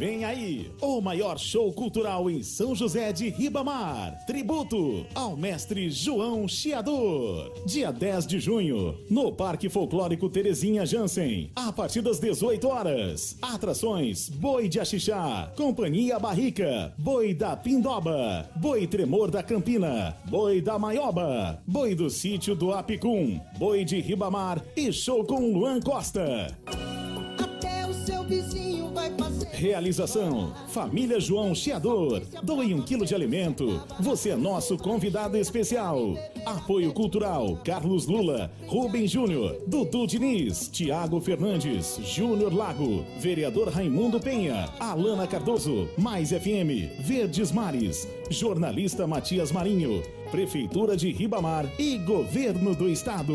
Vem aí, o maior show cultural em São José de Ribamar. Tributo ao mestre João Chiador. Dia 10 de junho, no Parque Folclórico Terezinha Jansen. A partir das 18 horas. Atrações: Boi de Axixá, Companhia Barrica, Boi da Pindoba, Boi Tremor da Campina, Boi da Maioba, Boi do Sítio do Apicum, Boi de Ribamar e show com Luan Costa. Até o seu vizinho vai fazer. Realização: Família João Chiador. Doe um quilo de alimento. Você é nosso convidado especial. Apoio Cultural: Carlos Lula, Rubem Júnior, Dudu Diniz, Tiago Fernandes, Júnior Lago, Vereador Raimundo Penha, Alana Cardoso, Mais FM, Verdes Mares, Jornalista Matias Marinho, Prefeitura de Ribamar e Governo do Estado.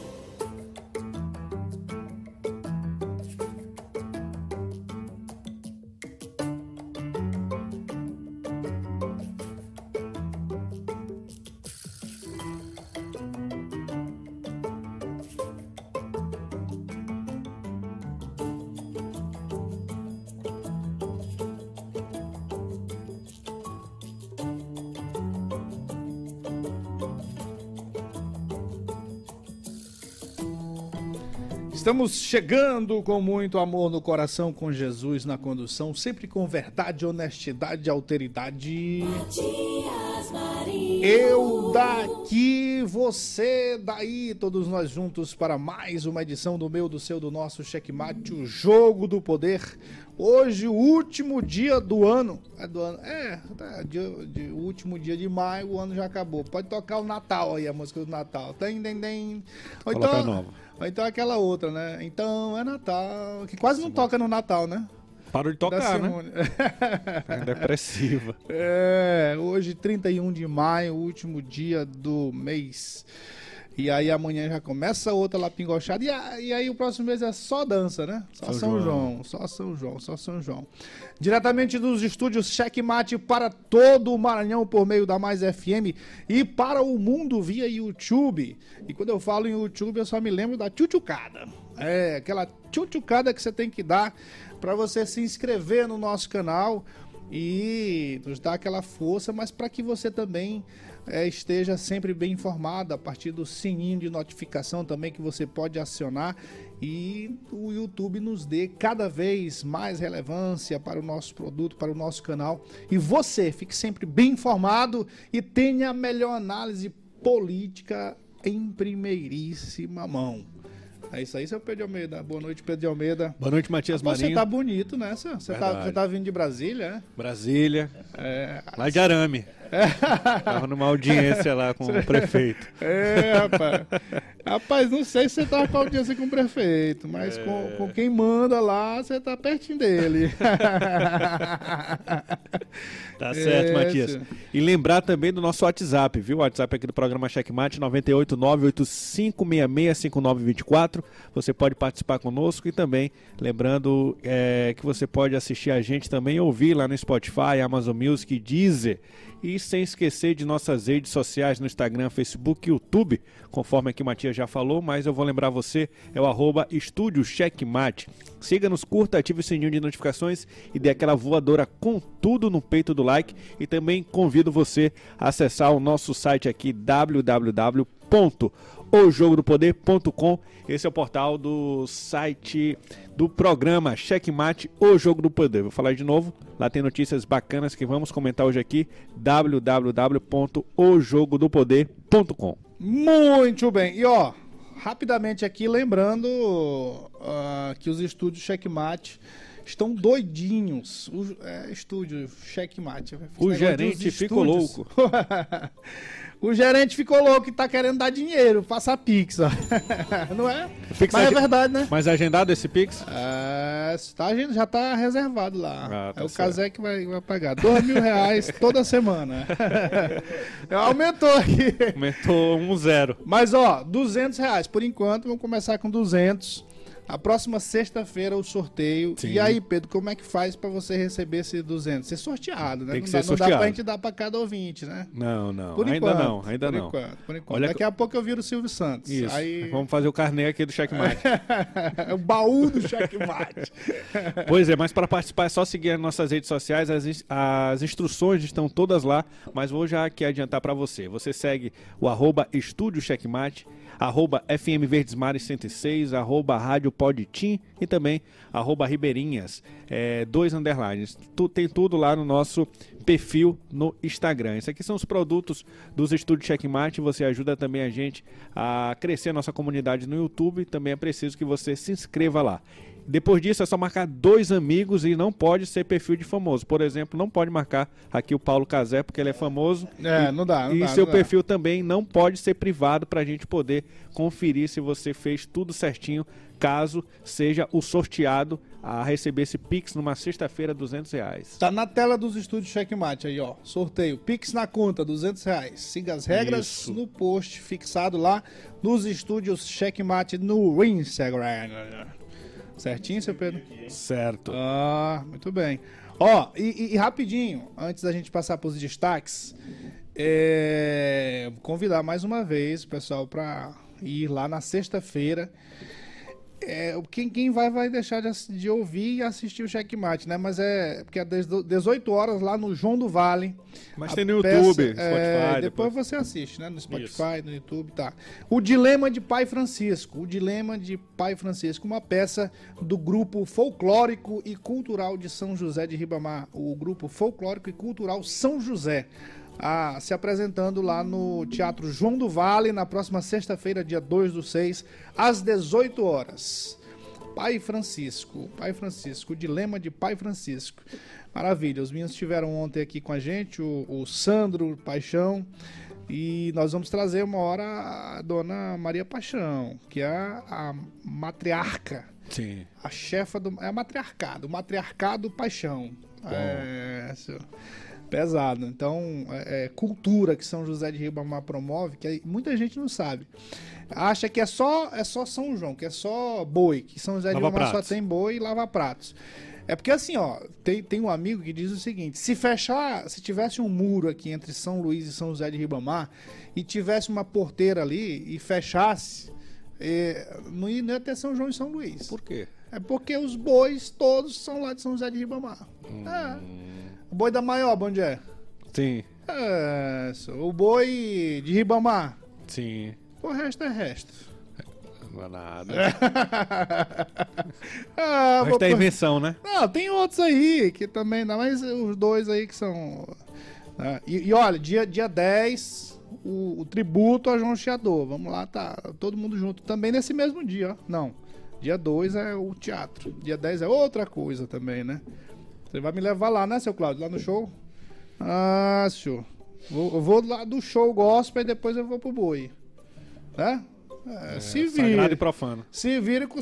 Estamos chegando com muito amor no coração, com Jesus na condução, sempre com verdade, honestidade e alteridade. Eu daqui, você daí, todos nós juntos para mais uma edição do meu, do seu, do nosso Checkmate, o Jogo do Poder. Hoje, o último dia do ano. É do ano. É, tá, dia, o último dia de maio, o ano já acabou. Pode tocar o Natal aí, a música do Natal. Tem, tem, tem. Então, nova. Ou então aquela outra, né? Então é Natal, que quase não toca no Natal, né? Parou de tocar, né? É depressiva. É, hoje 31 de maio, último dia do mês. E aí amanhã já começa outra lá pingochada. E, a- e aí o próximo mês é só dança, né? Só São, São João. João. só São João, só São João. Diretamente dos estúdios Checkmate para todo o Maranhão por meio da Mais FM e para o mundo via YouTube. E quando eu falo em YouTube, eu só me lembro da tchutchucada. É, aquela tchutchucada que você tem que dar para você se inscrever no nosso canal e nos dar aquela força, mas para que você também eh, esteja sempre bem informado a partir do sininho de notificação também que você pode acionar e o YouTube nos dê cada vez mais relevância para o nosso produto, para o nosso canal e você fique sempre bem informado e tenha a melhor análise política em primeiríssima mão. É isso aí, seu Pedro de Almeida. Boa noite, Pedro de Almeida. Boa noite, Matias Rapaz, Você Marinho. tá bonito nessa. Você tá, você tá vindo de Brasília, Brasília, é? É, lá de Arame. Tava numa audiência lá com o prefeito. É, rapaz. Rapaz, não sei se você tava com audiência com o prefeito, mas com, com quem manda lá, você tá pertinho dele. Tá certo, Isso. Matias. E lembrar também do nosso WhatsApp, viu? O WhatsApp aqui do programa Checkmate 989856594. Você pode participar conosco e também lembrando é, que você pode assistir a gente também ouvir lá no Spotify, Amazon Music, Deezer. E sem esquecer de nossas redes sociais no Instagram, Facebook e YouTube, conforme aqui o Matias já falou, mas eu vou lembrar você, é o arroba Estúdio Checkmate. Siga-nos, curta, ative o sininho de notificações e dê aquela voadora com tudo no peito do like. E também convido você a acessar o nosso site aqui, www.ojogodopoder.com. Esse é o portal do site do programa Checkmate, O Jogo do Poder. Vou falar de novo, lá tem notícias bacanas que vamos comentar hoje aqui, www.ojogodopoder.com. Muito bem. E ó, rapidamente aqui, lembrando ah, que os estúdios Checkmate estão doidinhos. O é, estúdio Checkmate. O gerente ficou louco. o gerente ficou louco e tá querendo dar dinheiro, passar Pix, ó. Não é? Pix Mas é ag- verdade, né? Mas agendado esse Pix? É, tá, já tá reservado lá. Ah, tá é o. Casé que vai, vai pagar. Dois mil reais toda semana. Aumentou aqui. Aumentou um zero. Mas ó, 200 reais por enquanto. Vamos começar com 200. A próxima sexta-feira o sorteio. Sim. E aí, Pedro, como é que faz pra você receber esse 200? Ser sorteado, né? Tem que não, ser dá, não dá sorteado. pra gente dar pra cada ouvinte, né? Não, não. Por ainda enquanto, não, ainda por não. Enquanto, por enquanto. Olha Daqui a pouco eu viro o Silvio Santos. Isso. Aí... Vamos fazer o carnê aqui do checkmate. o baú do checkmate. pois é, mas para participar é só seguir as nossas redes sociais, as, as instruções estão todas lá, mas vou já aqui adiantar para você. Você segue o arroba Estúdio Checkmate, arroba FM Verdes Mares 106, arroba Rádio Podtim e também arroba Ribeirinhas, é, dois underlines. Tu, tem tudo lá no nosso perfil no Instagram. Esses aqui são os produtos dos Estúdios Checkmate. Você ajuda também a gente a crescer a nossa comunidade no YouTube. Também é preciso que você se inscreva lá. Depois disso é só marcar dois amigos e não pode ser perfil de famoso. Por exemplo, não pode marcar aqui o Paulo Casé porque ele é famoso. É, E- não dá, não e dá, seu não dá. perfil também não pode ser privado para a gente poder conferir se você fez tudo certinho, caso seja o sorteado a receber esse Pix numa sexta-feira, 200 reais. Tá na tela dos estúdios Checkmate aí, ó. Sorteio. Pix na conta, 200 reais. Siga as regras Isso. no post fixado lá nos estúdios Checkmate no Instagram. Certinho, seu Pedro? Certo. Ah, muito bem. Ó, e, e- e rapidinho, antes da gente passar para os destaques, é, convidar mais uma vez o pessoal para ir lá na sexta-feira. É, quem, quem vai vai deixar de, de ouvir e assistir o checkmate, né? Mas é porque é às 18 horas lá no João do Vale. Mas tem no peça- YouTube, é, Spotify. depois, você assiste, né? No Spotify, no YouTube, tá. O Dilema de Pai Francisco. O Dilema de Pai Francisco, uma peça do grupo folclórico e cultural de São José de Ribamar. O grupo folclórico e cultural São José. Ah, se apresentando lá no Teatro João do Vale na próxima sexta-feira, dia 2 do 6, às 18 horas. Pai Francisco, Pai Francisco, o dilema de Pai Francisco. Maravilha, os meninos estiveram ontem aqui com a gente, o, o Sandro Paixão, e nós vamos trazer uma hora a dona Maria Paixão, que é a, a matriarca, Sim. a chefa do. É a matriarcado, o matriarcado Paixão. É, isso. Pesado. Então, é, é cultura que São José de Ribamar promove, que aí muita gente não sabe. Acha que é só, é só São João, que é só boi, que São José de Lava Ribamar só pratos. tem boi e lava pratos. É porque assim, ó, tem, tem um amigo que diz o seguinte: se fechar, se tivesse um muro aqui entre São Luís e São José de Ribamar e tivesse uma porteira ali e fechasse, eh, não, ia, não ia ter São João e São Luís. Por quê? É porque os bois todos são lá de São José de Ribamar. É. O boi da maior, onde é? Sim, É, o boi de Ribamar. sim. O resto é resto. Não é nada. Ah, Mas tá por- invenção, né? Não, tem outros aí que também dá, mas os dois aí que são. né? E, e olha, dia, dia 10, o, o tributo a João Chiador. Vamos lá, tá todo mundo junto também nesse mesmo dia, ó. Não. Dia 2 é o teatro. Dia 10 é outra coisa também, né? Você vai me levar lá, né, seu Cláudio? Lá no show? Ah, senhor. Vou, eu vou lá do show gospel e depois eu vou pro boi. Né? É, se Sagrado e vira. profano. Se vira com.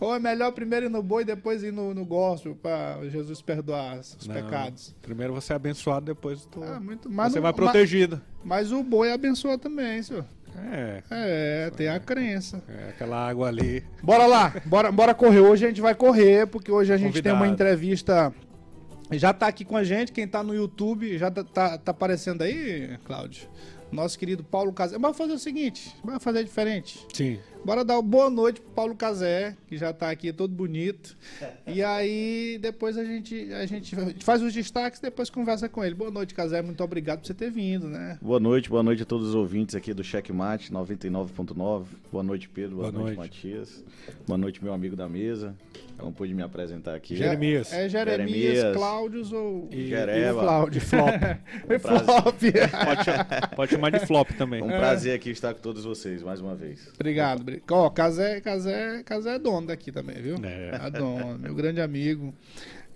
Ou é melhor primeiro ir no boi e depois ir no, no gospel pra Jesus perdoar os Não. pecados. Primeiro você é abençoado, depois tu... Ah, muito, mas você não- vai mas- protegido. Mas, o boi abençoa também, senhor. É, É, tem a crença. é, aquela água ali. Bora lá, bora, bora correr. Hoje a gente vai correr, porque hoje a gente tem uma Convidado. entrevista. Já tá aqui com a gente, quem tá no YouTube, já tá, tá, tá aparecendo aí, Cláudio? Nosso querido Paulo Casé. Vamos fazer o seguinte, vamos fazer diferente. Sim. Bora dar uma boa noite pro Paulo Casé, que já tá aqui todo bonito. E aí, depois a gente, a gente faz os destaques depois conversa com ele. Boa noite, Casé. Muito obrigado por você ter vindo, né? Boa noite, boa noite a todos os ouvintes aqui do Checkmate 99.9. Boa noite, Pedro. Boa, Boa noite, noite. Matias. Boa noite, meu amigo da mesa. Eu não pude me apresentar aqui. Jeremias. É Jeremias, Jeremias. Cláudios ou. E- Jereba. Cláudio. Flop. E Flop. Pode, chamar- pode chamar de flop também. É um prazer aqui estar com todos vocês mais uma vez. Obrigado. obri- Ó, Casé, Casé, Casé é dono daqui também, viu? É. É dono, meu grande amigo.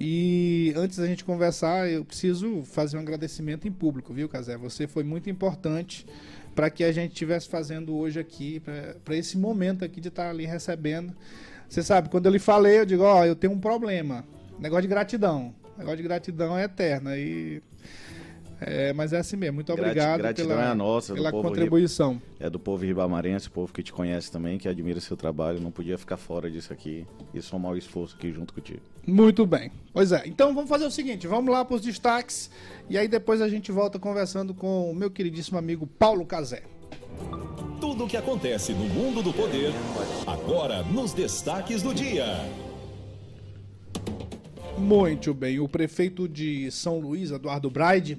E antes da gente conversar, eu preciso fazer um agradecimento em público, viu, Casé? Você foi muito importante para que a gente estivesse fazendo hoje aqui, para esse momento aqui de estar ali recebendo. Você sabe, quando eu lhe falei, eu digo, ó, eu tenho um problema. Negócio de gratidão. Negócio de gratidão é eterno. E, é, mas é assim mesmo. Muito obrigado gratidão pela, é a nossa, do pela povo contribuição. É do povo ribamarense, o povo que te conhece também, que admira seu trabalho. Não podia ficar fora disso aqui e somar o esforço aqui junto contigo. Muito bem. Pois é. Então vamos fazer o seguinte: vamos lá para os destaques e aí depois a gente volta conversando com o meu queridíssimo amigo Paulo Casé. Tudo o que acontece no mundo do poder, agora nos destaques do dia. Muito bem. O prefeito de São Luís, Eduardo Braide,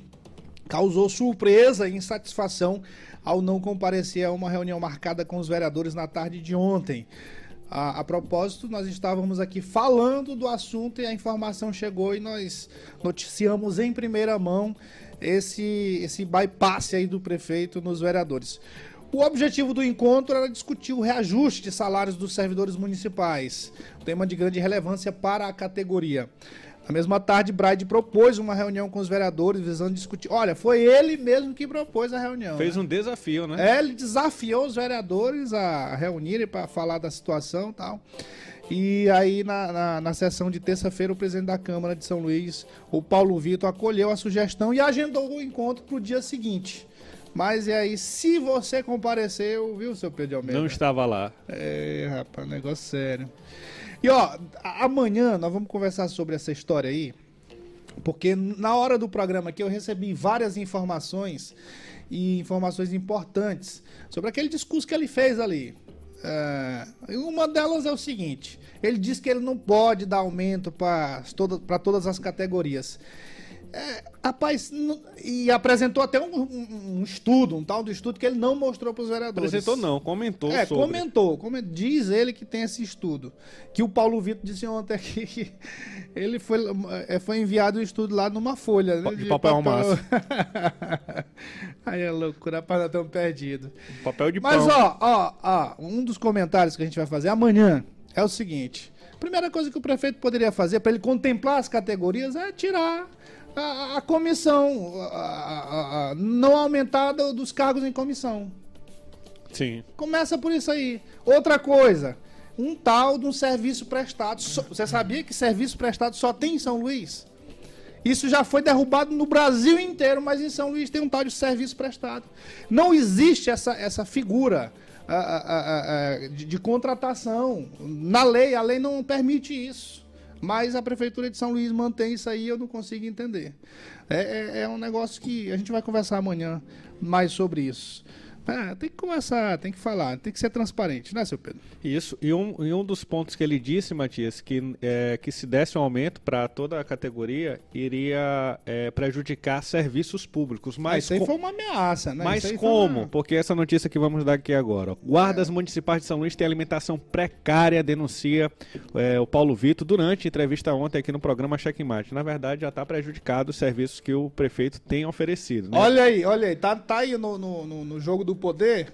causou surpresa e insatisfação ao não comparecer a uma reunião marcada com os vereadores na tarde de ontem. A, a propósito, nós estávamos aqui falando do assunto e a informação chegou e nós noticiamos em primeira mão esse, esse bypass aí do prefeito nos vereadores. O objetivo do encontro era discutir o reajuste de salários dos servidores municipais, tema de grande relevância para a categoria. Na mesma tarde, Braide propôs uma reunião com os vereadores visando discutir. Olha, foi ele mesmo que propôs a reunião. Fez né? um desafio, né? É, ele desafiou os vereadores a reunirem para falar da situação e tal. E aí, na, na, na sessão de terça-feira, o presidente da Câmara de São Luís, o Paulo Vitor, acolheu a sugestão e agendou o encontro para o dia seguinte. Mas e aí, se você compareceu, viu, seu Pedro Almeida? Não estava lá. É, rapaz, negócio sério. E ó, amanhã nós vamos conversar sobre essa história aí, porque na hora do programa aqui eu recebi várias informações e informações importantes sobre aquele discurso que ele fez ali. É, uma delas é o seguinte: ele disse que ele não pode dar aumento para toda, todas as categorias. É, rapaz, e apresentou até um, um- um estudo, um tal do estudo que ele não mostrou para os vereadores. Apresentou não, comentou É, sobre. comentou, come- Diz ele que tem esse estudo. Que o Paulo Vitor disse ontem aqui que ele foi, é, foi enviado o estudo lá numa folha. né, De papel almaço. Aí é loucura, rapaz, nós estamos perdidos. Papel de Mas pão. ó, ó, ó, um dos comentários que a gente vai fazer amanhã é o seguinte. Primeira coisa que o prefeito poderia fazer para ele contemplar as categorias é tirar a, a comissão, a- a- a- não aumentar do- dos cargos em comissão. Sim. Começa por isso aí. Outra coisa, um tal de um serviço prestado. Só- Você sabia que serviço prestado só tem em São Luís? Isso já foi derrubado no Brasil inteiro, mas em São Luís tem um tal de serviço prestado. Não existe essa, essa figura ah, ah, ah, de, de contratação. Na lei, a lei não permite isso. Mas a Prefeitura de São Luís mantém isso aí, eu não consigo entender. É, é- é um negócio que a gente vai conversar amanhã mais sobre isso. É, tem que conversar, tem que falar, tem que ser transparente, né, seu Pedro? Isso. E um, e um dos pontos que ele disse, Matias, que, é, que se desse um aumento para toda a categoria, iria é, prejudicar serviços públicos. Mas isso aí co- foi uma ameaça, né? mas como? uma- Porque essa notícia que vamos dar aqui agora. ó. Guardas municipais de São Luís têm alimentação precária, denuncia é, o Paulo Vitor durante entrevista ontem aqui no programa Checkmate. Na verdade, já está prejudicado os serviços que o prefeito tem oferecido. Né? Olha aí, olha aí, tá, tá aí no, no, no- no jogo do poder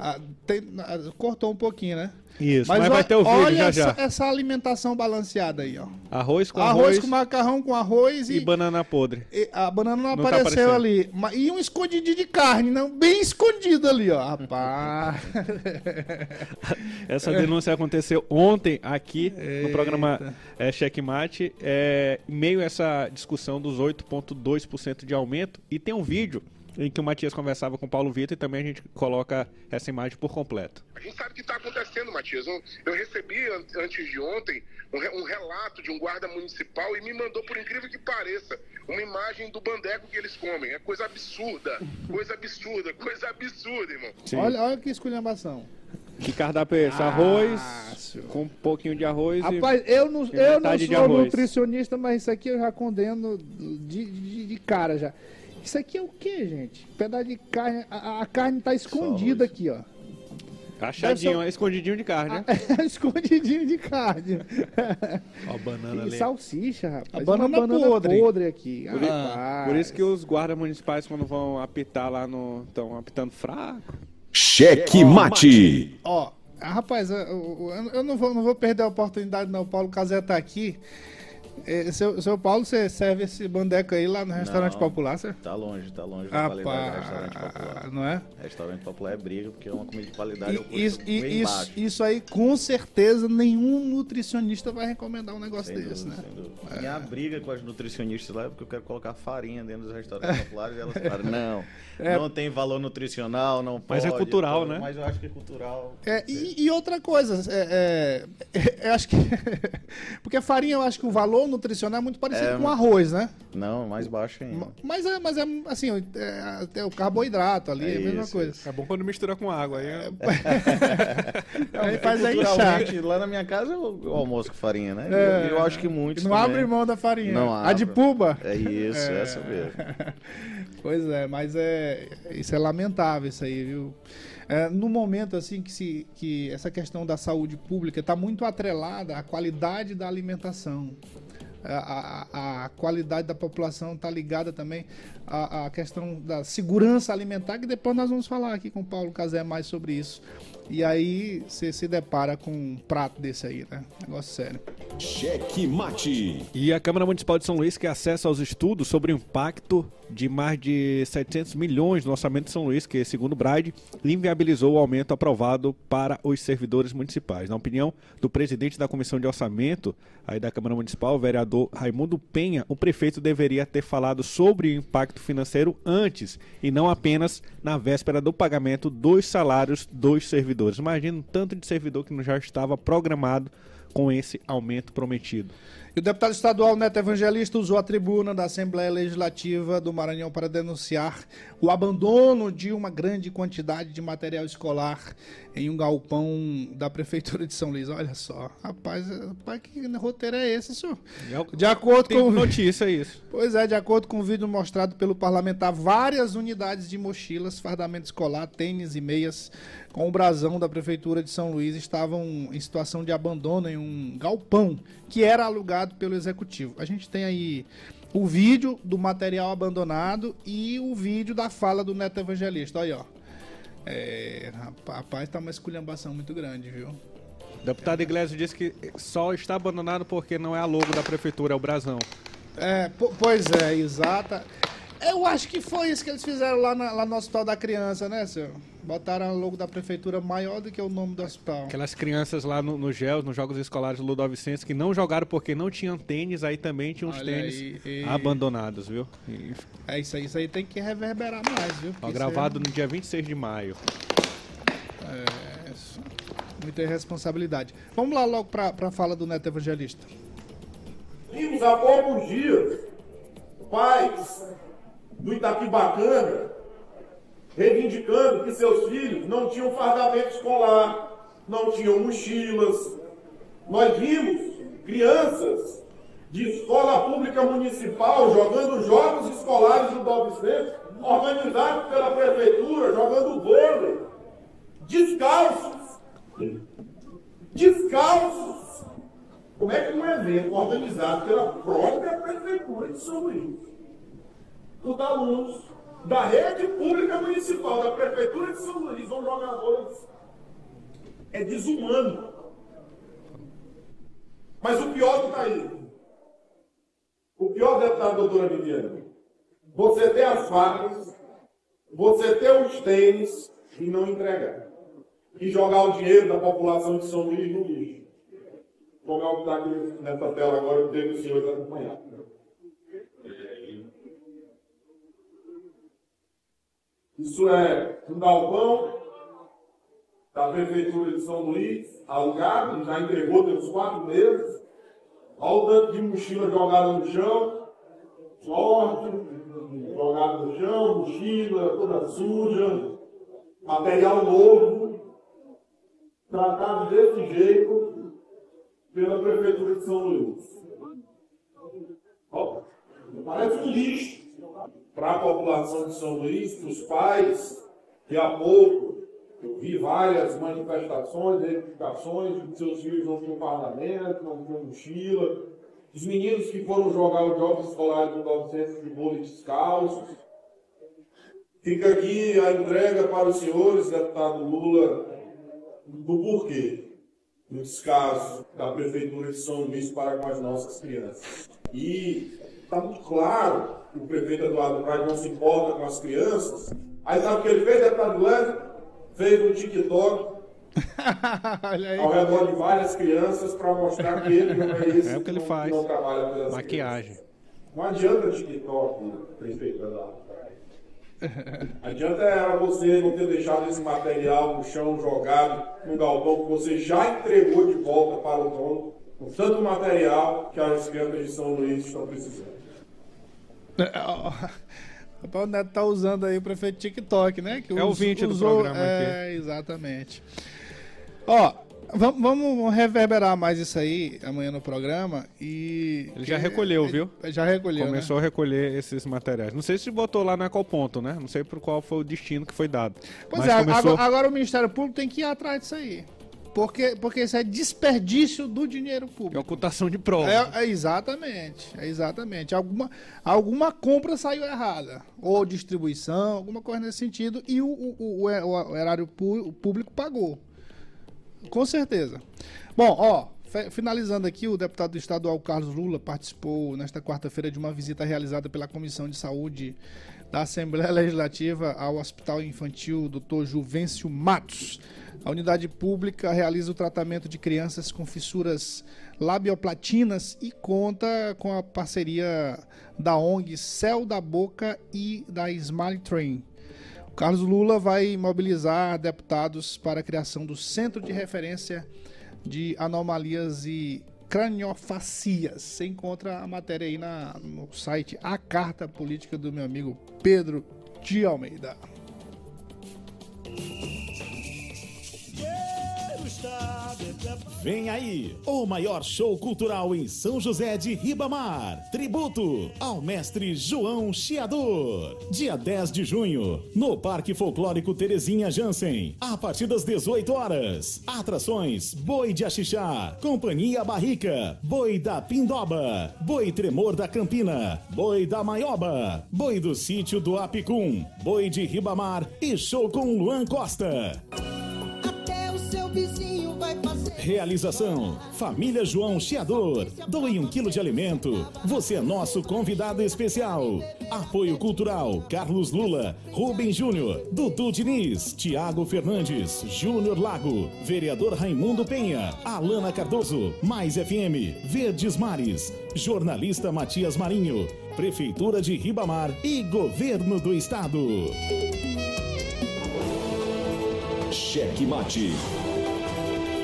Ah, tem- ah, cortou um pouquinho, né? Isso, mas, vai ó- ter o vídeo olha já essa, já. essa alimentação balanceada aí, ó. Arroz com Arroz, arroz, com macarrão com arroz e, e, banana podre. e a banana não, Não tá apareceu aparecendo. ali. E um escondidinho de carne, não, bem escondido ali, ó. Rapaz. Essa denúncia aconteceu ontem aqui no programa é, Checkmate, é, meio essa discussão dos 8,2% de aumento. E tem um vídeo em que o Matias conversava com o Paulo Vitor e também a gente coloca essa imagem por completo. A gente sabe o que está acontecendo, Matias. Eu, eu recebi an- antes de ontem um, re- relato de um guarda municipal e me mandou, por incrível que pareça, uma imagem do bandeco que eles comem. É coisa absurda, coisa absurda, coisa absurda, irmão. Olha, olha que esculhambação. Que cardápio é esse? Arroz, senhor. com um pouquinho de arroz Rapaz, eu não, e eu não metade de sou nutricionista, mas isso aqui eu já condeno de, de, de cara já. Isso aqui é o que, gente? Pedaço de carne. A, a carne tá escondida aqui, ó. achadinho, ser- escondidinho de carne, né? Escondidinho de carne. Ó, a banana E ali. salsicha, rapaz. A banana banana podre. podre, aqui. Rapaz. por isso que os guardas municipais, quando vão apitar lá no. estão apitando fraco. Cheque mate. Ó, ah, rapaz, eu, eu- eu não, vou, não vou perder a oportunidade, não. O Paulo Casé tá aqui. É, seu, seu Paulo, você serve esse bandeco aí lá no restaurante Não. popular, você? Tá longe, tá longe da qualidade do restaurante popular. não é? Restaurante popular é briga, porque é uma comida de qualidade. eu E, isso, custo e- bem isso, isso aí, com certeza, nenhum nutricionista vai recomendar um negócio Sem desse, dúvida, né? sem dúvida. Minha briga com as nutricionistas lá é porque eu quero colocar farinha dentro dos restaurantes populares e elas falam, não, não tem valor nutricional, não Mas é pode, cultural, então, né? Mas eu acho que é cultural. É, e, e outra coisa, é, é, eu acho que. porque a farinha, eu acho que o valor nutricional é muito parecido É, com arroz, né? Não, mais baixo ainda. Mas é, mas é assim, é, até o carboidrato ali, é, a mesma isso, coisa. É bom quando mistura com água. Aí é- Aí faz aí. Culturalmente, lá na minha casa eu, eu almoço com farinha, né? É. eu, eu acho que muitos Não também. abre mão da farinha. Não a de abre. puba. É isso, essa mesmo. Pois é, mas é isso é lamentável isso aí, viu? É, no momento assim que se que essa questão da saúde pública está muito atrelada à qualidade da alimentação. A, a- qualidade da população está ligada também à, à questão da segurança alimentar, que depois nós vamos falar aqui com o Paulo Casé mais sobre isso. E aí você se depara com um prato desse aí, né? Negócio sério. Cheque mate. E a Câmara Municipal de São Luís, que acessa aos estudos sobre o impacto de mais de 700 milhões no orçamento de São Luís, que, segundo o Braide, inviabilizou o aumento aprovado para os servidores municipais. Na opinião do presidente da Comissão de Orçamento aí da Câmara Municipal, o vereador Raimundo Penha, o prefeito deveria ter falado sobre o impacto financeiro antes e não apenas na véspera do pagamento dos salários dos servidores. Imagina o tanto de servidor que já estava programado com esse aumento prometido. E o deputado estadual Neto Evangelista usou a tribuna da Assembleia Legislativa do Maranhão para denunciar o abandono de uma grande quantidade de material escolar em um galpão da Prefeitura de São Luís. Olha só, rapaz, rapaz que roteiro é esse, senhor? De acordo Tem com notícia isso. Pois é, de acordo com o vídeo mostrado pelo parlamentar, várias unidades de mochilas, fardamento escolar, tênis e meias com o brasão da Prefeitura de São Luís estavam em situação de abandono em um galpão que era alugado pelo Executivo. A gente tem aí o vídeo do material abandonado e o vídeo da fala do Neto Evangelista. Olha aí, ó. É, rapaz, tá uma esculhambação muito grande, viu? Deputado Iglesias disse que só está abandonado porque não é a logo da prefeitura, é o brasão. É, po- pois é, exata. Eu acho que foi isso que eles fizeram lá, na- lá no Hospital da Criança, né, senhor? Botaram o logo da prefeitura maior do que o nome do hospital. Aquelas crianças lá no, no GEL, nos Jogos Escolares do Ludovicense, que não jogaram porque não tinham tênis, aí também tinham os Olha tênis aí, e- abandonados, viu? E, É isso aí, isso aí tem que reverberar mais, viu? ó, gravado no dia 26 de maio. É, é isso. muita irresponsabilidade. Vamos lá logo pra, pra fala do Neto Evangelista. Vimos há poucos dias pais do Itaquibacana reivindicando que seus filhos não tinham fardamento escolar, não tinham mochilas. Nós vimos crianças de escola pública municipal jogando jogos escolares no Dalvicense, organizados pela prefeitura, jogando vôlei, descalços. Descalços. Como é que um evento organizado pela própria Prefeitura de São Luís, os alunos da rede pública municipal, da Prefeitura de São Luís, são jogadores. É desumano. Mas o pior está aí. O pior, deputado doutora Viviane, você ter as facas, você ter os tênis e não entregar. E jogar o dinheiro da população de São Luís no lixo. Como é o que está aqui nessa tela agora, eu tenho os senhores acompanhar. Isso é um galpão da Prefeitura de São Luís, alugado, já entregou, tem uns quatro meses. Olha o tanto de mochila jogada no chão, sorte, jogada no chão, mochila toda suja, material novo, tratado desse jeito pela Prefeitura de São Luís. Ó, parece um lixo para a população de São Luís, para os pais, que há pouco eu vi várias manifestações, reivindicações de que seus filhos não tinham parlamento, não tinham mochila, os meninos que foram jogar os jogos escolares no 900 de bolo descalços. Fica aqui a entrega para os senhores, deputado Lula, do porquê do descaso da Prefeitura de São Luís para com as nossas crianças. E está muito claro o prefeito Eduardo Prado não se importa com as crianças. Aí sabe o que ele fez, deputado Lula? Fez um TikTok ao redor de várias crianças para mostrar que ele não é esse É o que ele não, faz. não trabalha pelas Maquiagem. crianças. Não adianta TikTok, prefeito Eduardo. Adianta era você não ter deixado esse material no chão jogado no galpão que você já entregou de volta para o dono, com tanto material que as crianças de São Luís estão precisando. O Neto tá usando aí o prefeito TikTok, né? Que É o us- 20 do programa É, exatamente. Ó, vamos, vamos reverberar mais isso aí amanhã no programa e... Ele já recolheu, viu? Já recolheu, né? Começou a recolher esses materiais. Não sei se botou lá na qual ponto, né? Não sei por qual foi o destino que foi dado. Pois Mas é, começou... agora, agora o Ministério Público tem que ir atrás disso aí. Porque, porque isso é desperdício do dinheiro É público. ocultação de prova. É, é exatamente, é exatamente. Alguma, alguma compra saiu errada. Ou distribuição, alguma coisa nesse sentido. E o, o, o, o erário público pagou. Com certeza. Bom, ó, finalizando aqui, o deputado estadual Carlos Lula participou nesta quarta-feira de uma visita realizada pela Comissão de Saúde da Assembleia Legislativa ao Hospital Infantil Dr. Juvencio Matos. A unidade pública realiza o tratamento de crianças com fissuras labioplatinas e conta com a parceria da ONG Céu da Boca e da Smile Train. O Carlos Lula vai mobilizar deputados para a criação do Centro de Referência de Anomalias e Craniofacias. Você encontra a matéria aí na, no site A Carta Política do meu amigo Pedro de Almeida. Vem aí, o maior show cultural em São José de Ribamar. Tributo ao mestre João Chiador. Dia 10 de junho, no Parque Folclórico Terezinha Jansen. A partir das 18 horas. Atrações: Boi de Axixá, Companhia Barrica, Boi da Pindoba, Boi Tremor da Campina, Boi da Maioba, Boi do Sítio do Apicum, Boi de Ribamar e show com Luan Costa. Realização: Família João Chiador. Doe um quilo de alimento. Você é nosso convidado especial. Apoio Cultural: Carlos Lula, Rubem Júnior, Dudu Diniz, Tiago Fernandes, Júnior Lago, Vereador Raimundo Penha, Alana Cardoso, Mais FM, Verdes Mares, Jornalista Matias Marinho, Prefeitura de Ribamar e Governo do Estado. Cheque Mate.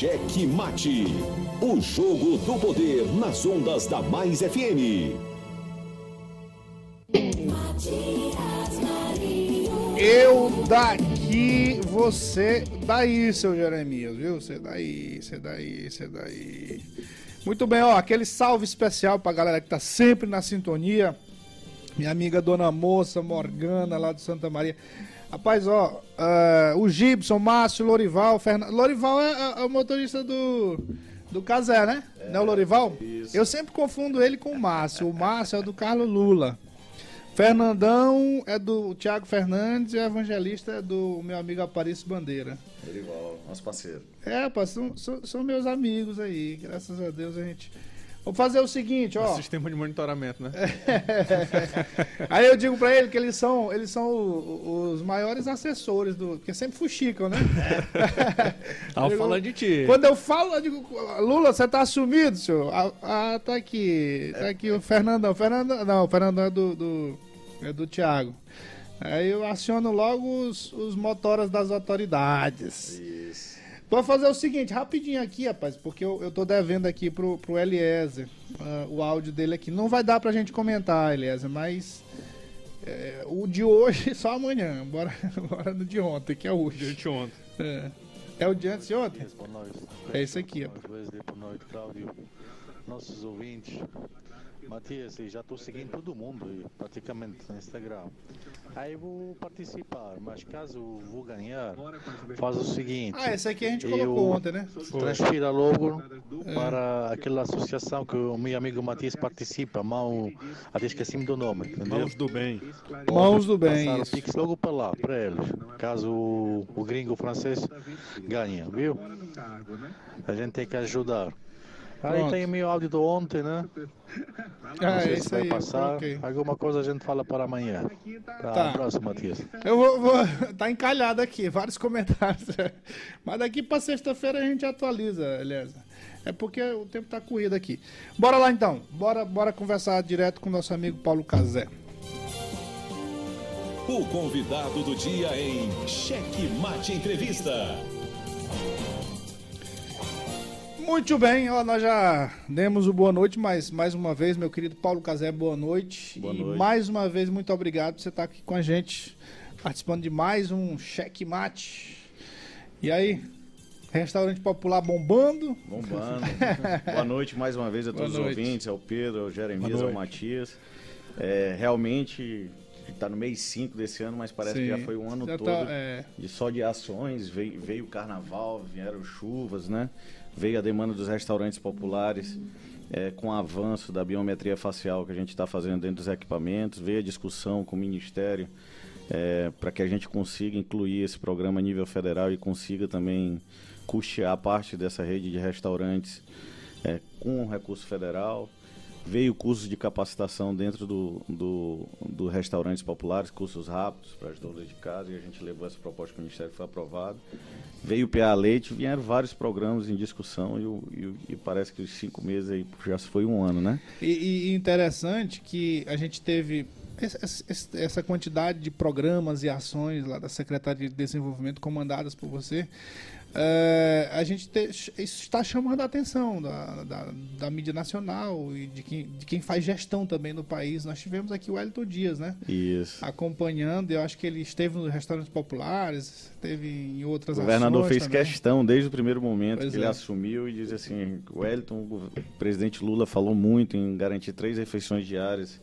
Cheque Mate. O jogo do poder nas ondas da Mais FM. Eu daqui, você daí, seu Jeremias, viu? Você daí, você daí, você daí. Muito bem, ó, aquele salve especial pra galera que tá sempre na sintonia. Minha amiga Dona Moça, Morgana, lá de Santa Maria. Rapaz, ó, uh, o Gibson, Márcio, Lorival, Fernando. Lorival é, é, é, o motorista do, do Casé, né? É, Não é o Lorival? Isso. Eu sempre confundo ele com o Márcio. O Márcio é do Carlos Lula. Fernandão é do Thiago Fernandes e o Evangelista é do meu amigo Aparício Bandeira. Lorival, nosso parceiro. É, pá, são, são, são meus amigos aí. Graças a Deus a gente Vou fazer o seguinte, ó. O sistema de monitoramento, né? Aí eu digo para ele que eles são, eles são os maiores assessores do, porque sempre fuxicam, né? Tava falando de ti. Quando eu falo, eu digo, Lula, você tá sumido, senhor? Ah, ah, tá aqui, tá aqui o Fernandão, Fernando, não, o Fernandão é do, do é do Thiago. Aí eu aciono logo os, os motoras das autoridades. Isso. Vou fazer o seguinte, rapidinho aqui, rapaz, porque eu, eu tô devendo aqui pro, pro Eliezer uh, o áudio dele aqui. Não vai dar pra gente comentar, Eliezer, mas é, o de hoje só amanhã. Bora, bora no de ontem, que é hoje. De ontem. É. é o de antes de ontem? É isso aqui, ó. Nossos ouvintes, Matias, já estou seguindo todo mundo praticamente no Instagram. Aí vou participar, mas caso vou ganhar, faz o seguinte. Ah, esse aqui a gente colocou ontem, né? Transfira logo é. para aquela associação que o meu amigo Matias participa, mão, até esqueci-me do nome, entendeu? Mãos do Bem. Mãos do Bem. Passar o Pix logo para lá, para eles, caso o, o gringo francês ganhe, viu? A gente tem que ajudar. Aí tem o meu áudio de ontem, né? Ah, Não sei se vai aí, passar. Alguma coisa a gente fala para amanhã. Tá, tá. próximo, Matias. Eu vou, vou. Tá encalhado aqui, vários comentários. Mas daqui para sexta-feira a gente atualiza, Eliasa. É porque o tempo tá corrido aqui. Bora lá então. Bora, bora conversar direto com o nosso amigo Paulo Cazé. O convidado do dia em Cheque Mate Entrevista. Muito bem, ó, nós já demos o boa noite, mas mais uma vez, meu querido Paulo Casé, boa noite. Boa e noite. mais uma vez, muito obrigado por você estar aqui com a gente, participando de mais um cheque mate. E aí, restaurante popular bombando? Bombando. boa noite mais uma vez a todos os ouvintes, ao Pedro, ao Jeremias, ao Matias. É, realmente está no mês 5 desse ano, mas parece Sim. que já foi um ano já todo tá, é... de só de ações. Veio, veio o carnaval, vieram chuvas, né? Veio a demanda dos restaurantes populares é, com o avanço da biometria facial que a gente está fazendo dentro dos equipamentos, veio a discussão com o Ministério é, para que a gente consiga incluir esse programa a nível federal e consiga também custear parte dessa rede de restaurantes é, com recurso federal. Veio cursos de capacitação dentro do, do, do restaurantes populares, cursos rápidos para as donas de casa, e a gente levou essa proposta para o Ministério, foi aprovado. Veio o PA Leite, vieram vários programas em discussão e, e, e, parece que os cinco meses aí já foi um ano, né? E, e interessante que a gente teve essa quantidade de programas e ações lá da Secretaria de Desenvolvimento comandadas por você, é, a gente te, isso está chamando a atenção da, da, da, mídia nacional e de quem, de quem faz gestão também no país. Nós tivemos aqui o Wellington Dias, né? Isso. Acompanhando, eu acho que ele esteve nos restaurantes populares, esteve em outras O governador fez também. questão desde o primeiro momento pois que é. ele assumiu e disse assim: Wellington, o presidente Lula falou muito em garantir três refeições diárias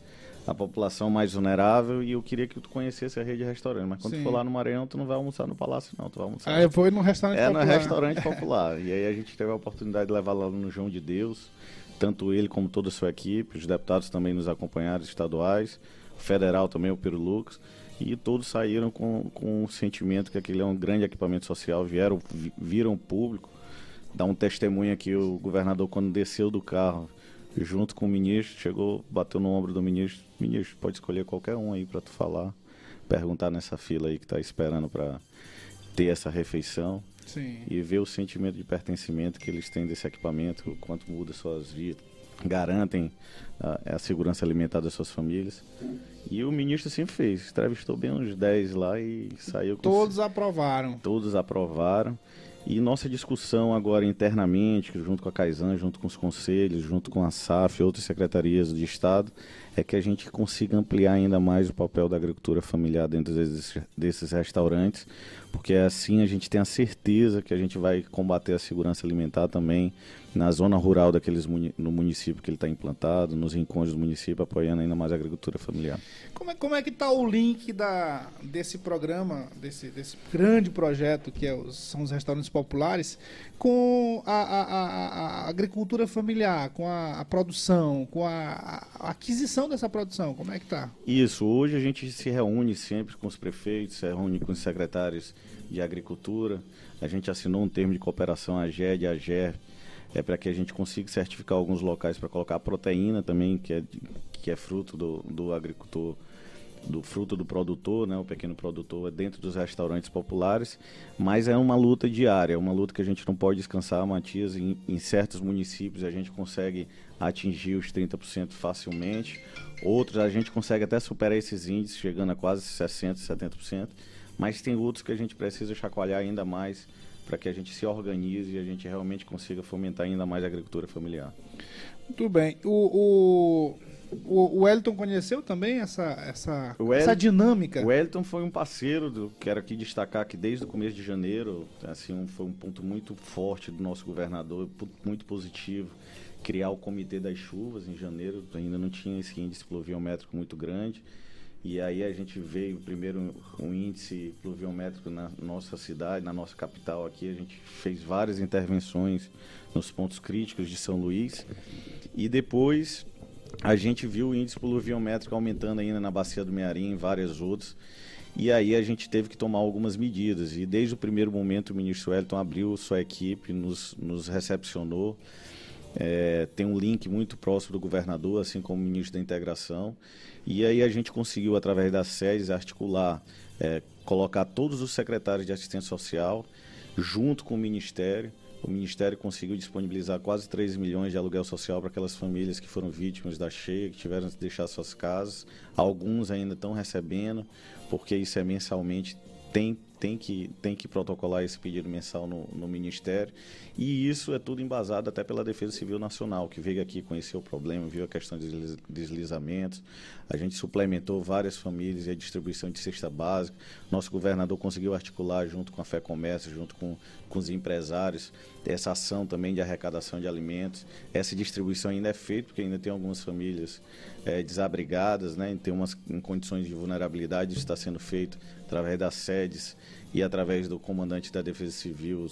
a população mais vulnerável e eu queria que tu conhecesse a rede de restaurante. Mas quando Sim. tu for lá no Maranhão, tu não vai almoçar no Palácio, não. Tu vai almoçar. Ah, eu fui no restaurante é, popular. É, no restaurante popular. e aí a gente teve a oportunidade de levar lá no João de Deus, tanto ele como toda a sua equipe, os deputados também nos acompanharam, estaduais, o federal também, o Pedro Lucas. E todos saíram com, com o sentimento que aquele é um grande equipamento social, vieram, viram o público. Dá um testemunho aqui, o governador, quando desceu do carro, junto com o ministro, chegou, bateu no ombro do ministro. Ministro, pode escolher qualquer um aí para tu falar, perguntar nessa fila aí que está esperando para ter essa refeição. Sim. E ver o sentimento de pertencimento que eles têm desse equipamento, o quanto muda suas vidas, garantem a, a segurança alimentar das suas famílias. E o ministro assim fez, entrevistou bem uns 10 lá e saiu com... Todos aprovaram. Todos aprovaram. E nossa discussão agora internamente, junto com a Caisan, junto com os conselhos, junto com a SAF e outras secretarias do Estado, é que a gente consiga ampliar ainda mais o papel da agricultura familiar dentro desses, desses restaurantes, porque assim a gente tem a certeza que a gente vai combater a segurança alimentar também na zona rural daqueles no município que ele está implantado, nos rincões do município, apoiando ainda mais a agricultura familiar. Como é, como é que está o link da, desse programa, desse, desse grande projeto que é os, são os restaurantes populares, com a, a, a, a agricultura familiar, com a, produção, com a, aquisição dessa produção? Como é que está? Isso, hoje a gente se reúne sempre com os prefeitos, se reúne com os secretários de agricultura, a gente assinou um termo de cooperação, a GED, a GER, é para que a gente consiga certificar alguns locais para colocar proteína também, que é, que é fruto do, do agricultor, do fruto do produtor, né, o pequeno produtor, dentro dos restaurantes populares, mas é uma luta diária, é uma luta que a gente não pode descansar, Matias, em, em certos municípios a gente consegue atingir os 30% facilmente, outros a gente consegue até superar esses índices, chegando a quase 60%, 70%, mas tem outros que a gente precisa chacoalhar ainda mais, para que a gente se organize e a gente realmente consiga fomentar ainda mais a agricultura familiar. Muito bem. O, o, o Wellington conheceu também essa, essa, essa dinâmica? O Wellington foi um parceiro, do, quero aqui destacar que desde o começo de janeiro, assim, um, foi um ponto muito forte do nosso governador, muito positivo. Criar o Comitê das Chuvas em janeiro, ainda não tinha esse índice pluviométrico muito grande. E aí a gente veio primeiro um índice pluviométrico na nossa cidade, na nossa capital aqui. A gente fez várias intervenções nos pontos críticos de São Luís. E depois a gente viu o índice pluviométrico aumentando ainda na Bacia do Mearim, em várias outras. E aí a gente teve que tomar algumas medidas. E desde o primeiro momento o ministro Wellington abriu sua equipe, nos, nos recepcionou. É, tem um link muito próximo do governador, assim como o ministro da Integração. E aí a gente conseguiu, através das sedes, articular, é, colocar todos os secretários de assistência social junto com o Ministério. O Ministério conseguiu disponibilizar quase 3 milhões de aluguel social para aquelas famílias que foram vítimas da cheia, que tiveram que deixar suas casas. Alguns ainda estão recebendo, porque isso é mensalmente, tem tem que, tem que protocolar esse pedido mensal no, no Ministério. E isso é tudo embasado até pela Defesa Civil Nacional, que veio aqui conhecer o problema, viu a questão de deslizamentos. A gente suplementou várias famílias e a distribuição de cesta básica. Nosso governador conseguiu articular junto com a Fé Comércio, junto com, com os empresários, essa ação também de arrecadação de alimentos. Essa distribuição ainda é feita, porque ainda tem algumas famílias é, desabrigadas, né, tem umas em condições de vulnerabilidade, isso está sendo feito através das sedes e através do comandante da Defesa Civil,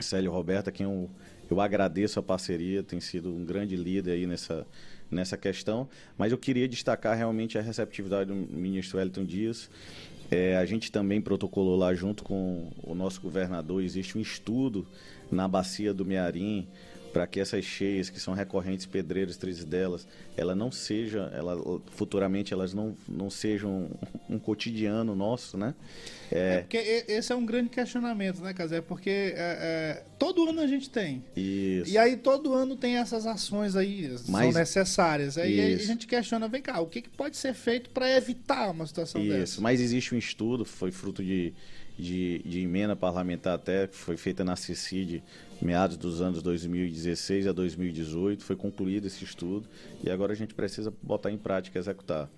Célio Roberta, quem eu, eu agradeço a parceria, tem sido um grande líder aí nessa, nessa questão. Mas eu queria destacar realmente a receptividade do ministro Wellington Dias. É, a gente também protocolou lá junto com o nosso governador, existe um estudo na bacia do Mearim para que essas cheias que são recorrentes pedreiros trizes delas, ela não seja, ela futuramente elas não, não sejam um, um cotidiano nosso, né? É... é... porque esse é um grande questionamento, né, Casé? Porque é, é, todo ano a gente tem. Isso. E aí todo ano tem essas ações aí, Mas... são necessárias. Aí Isso. a gente questiona, vem cá, o que, que pode ser feito para evitar uma situação Isso. dessa? Mas existe um estudo, foi fruto de, de, de emenda parlamentar até, que foi feita na CICID meados dos anos 2016 a 2018, foi concluído esse estudo e agora a gente precisa botar em prática, executar.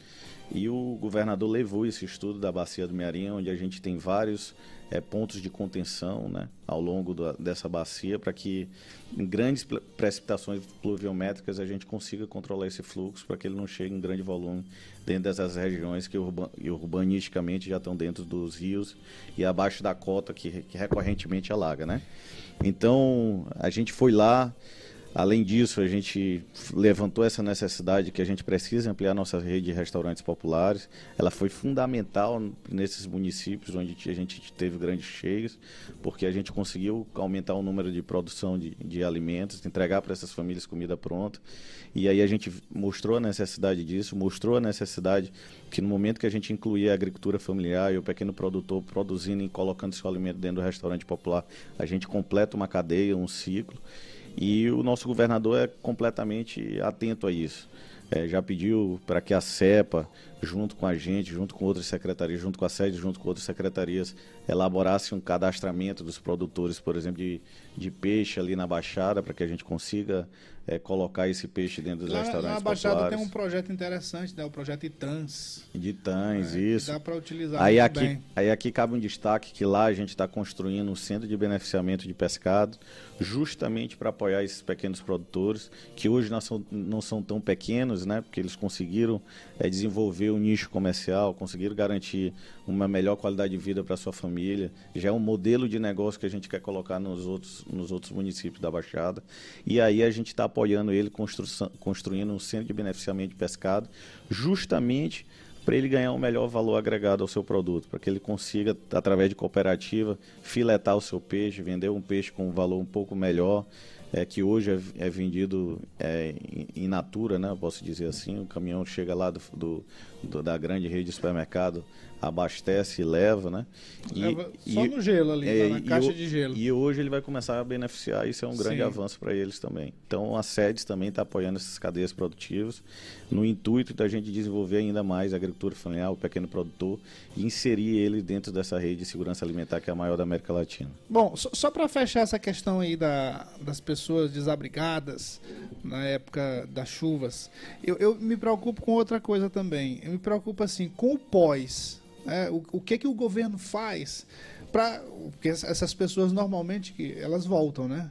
E o governador levou esse estudo da bacia do Mearinha, onde a gente tem vários é, pontos de contenção né, ao longo da, dessa bacia, para que em grandes precipitações pluviométricas a gente consiga controlar esse fluxo, para que ele não chegue em grande volume dentro dessas regiões que urban, urbanisticamente já estão dentro dos rios e abaixo da cota que, que recorrentemente alaga. Né? Então, a gente foi lá, Além disso, a gente levantou essa necessidade que a gente precisa ampliar nossa rede de restaurantes populares. Ela foi fundamental nesses municípios onde a gente teve grandes cheios, porque a gente conseguiu aumentar o número de produção de, de alimentos, entregar para essas famílias comida pronta. E aí a gente mostrou a necessidade disso, mostrou a necessidade que no momento que a gente incluía a agricultura familiar e o pequeno produtor produzindo e colocando seu alimento dentro do restaurante popular, a gente completa uma cadeia, um ciclo. E o nosso governador é completamente atento a isso. É, já pediu para que a CEPA, junto com a gente, junto com outras secretarias, junto com a sede, junto com outras secretarias, elaborasse um cadastramento dos produtores, por exemplo, de, de peixe ali na Baixada, para que a gente consiga é, colocar esse peixe dentro dos lá, restaurantes Na Baixada populares. tem um projeto interessante, né? o projeto Itans. De Tans, é, isso. Dá para utilizar aí aqui, bem. Aí aqui cabe um destaque que lá a gente está construindo um centro de beneficiamento de pescado, justamente para apoiar esses pequenos produtores, que hoje não são, não são tão pequenos, né? porque eles conseguiram é, desenvolver um nicho comercial, conseguiram garantir uma melhor qualidade de vida para sua família. Já é um modelo de negócio que a gente quer colocar nos outros, nos outros municípios da Baixada. E aí a gente está apoiando ele construindo um centro de beneficiamento de pescado, justamente para ele ganhar um melhor valor agregado ao seu produto, para que ele consiga, através de cooperativa, filetar o seu peixe, vender um peixe com um valor um pouco melhor, é, que hoje é, é vendido é, natura, né, posso dizer assim, o caminhão chega lá do, do, do da grande rede de supermercado abastece e leva, né? E, leva só e, no gelo ali, é, na caixa de gelo. E hoje ele vai começar a beneficiar, isso é um grande Sim. avanço para eles também. Então a SEDES também está apoiando essas cadeias produtivas, no intuito da gente desenvolver ainda mais a agricultura familiar, o pequeno produtor, e inserir ele dentro dessa rede de segurança alimentar que é a maior da América Latina. Bom, só, só para fechar essa questão aí da, das pessoas desabrigadas na época das chuvas, eu, eu me preocupo com outra coisa também. Me preocupo assim com o pós é, o, o que que o governo faz para porque essas pessoas normalmente que elas voltam, né?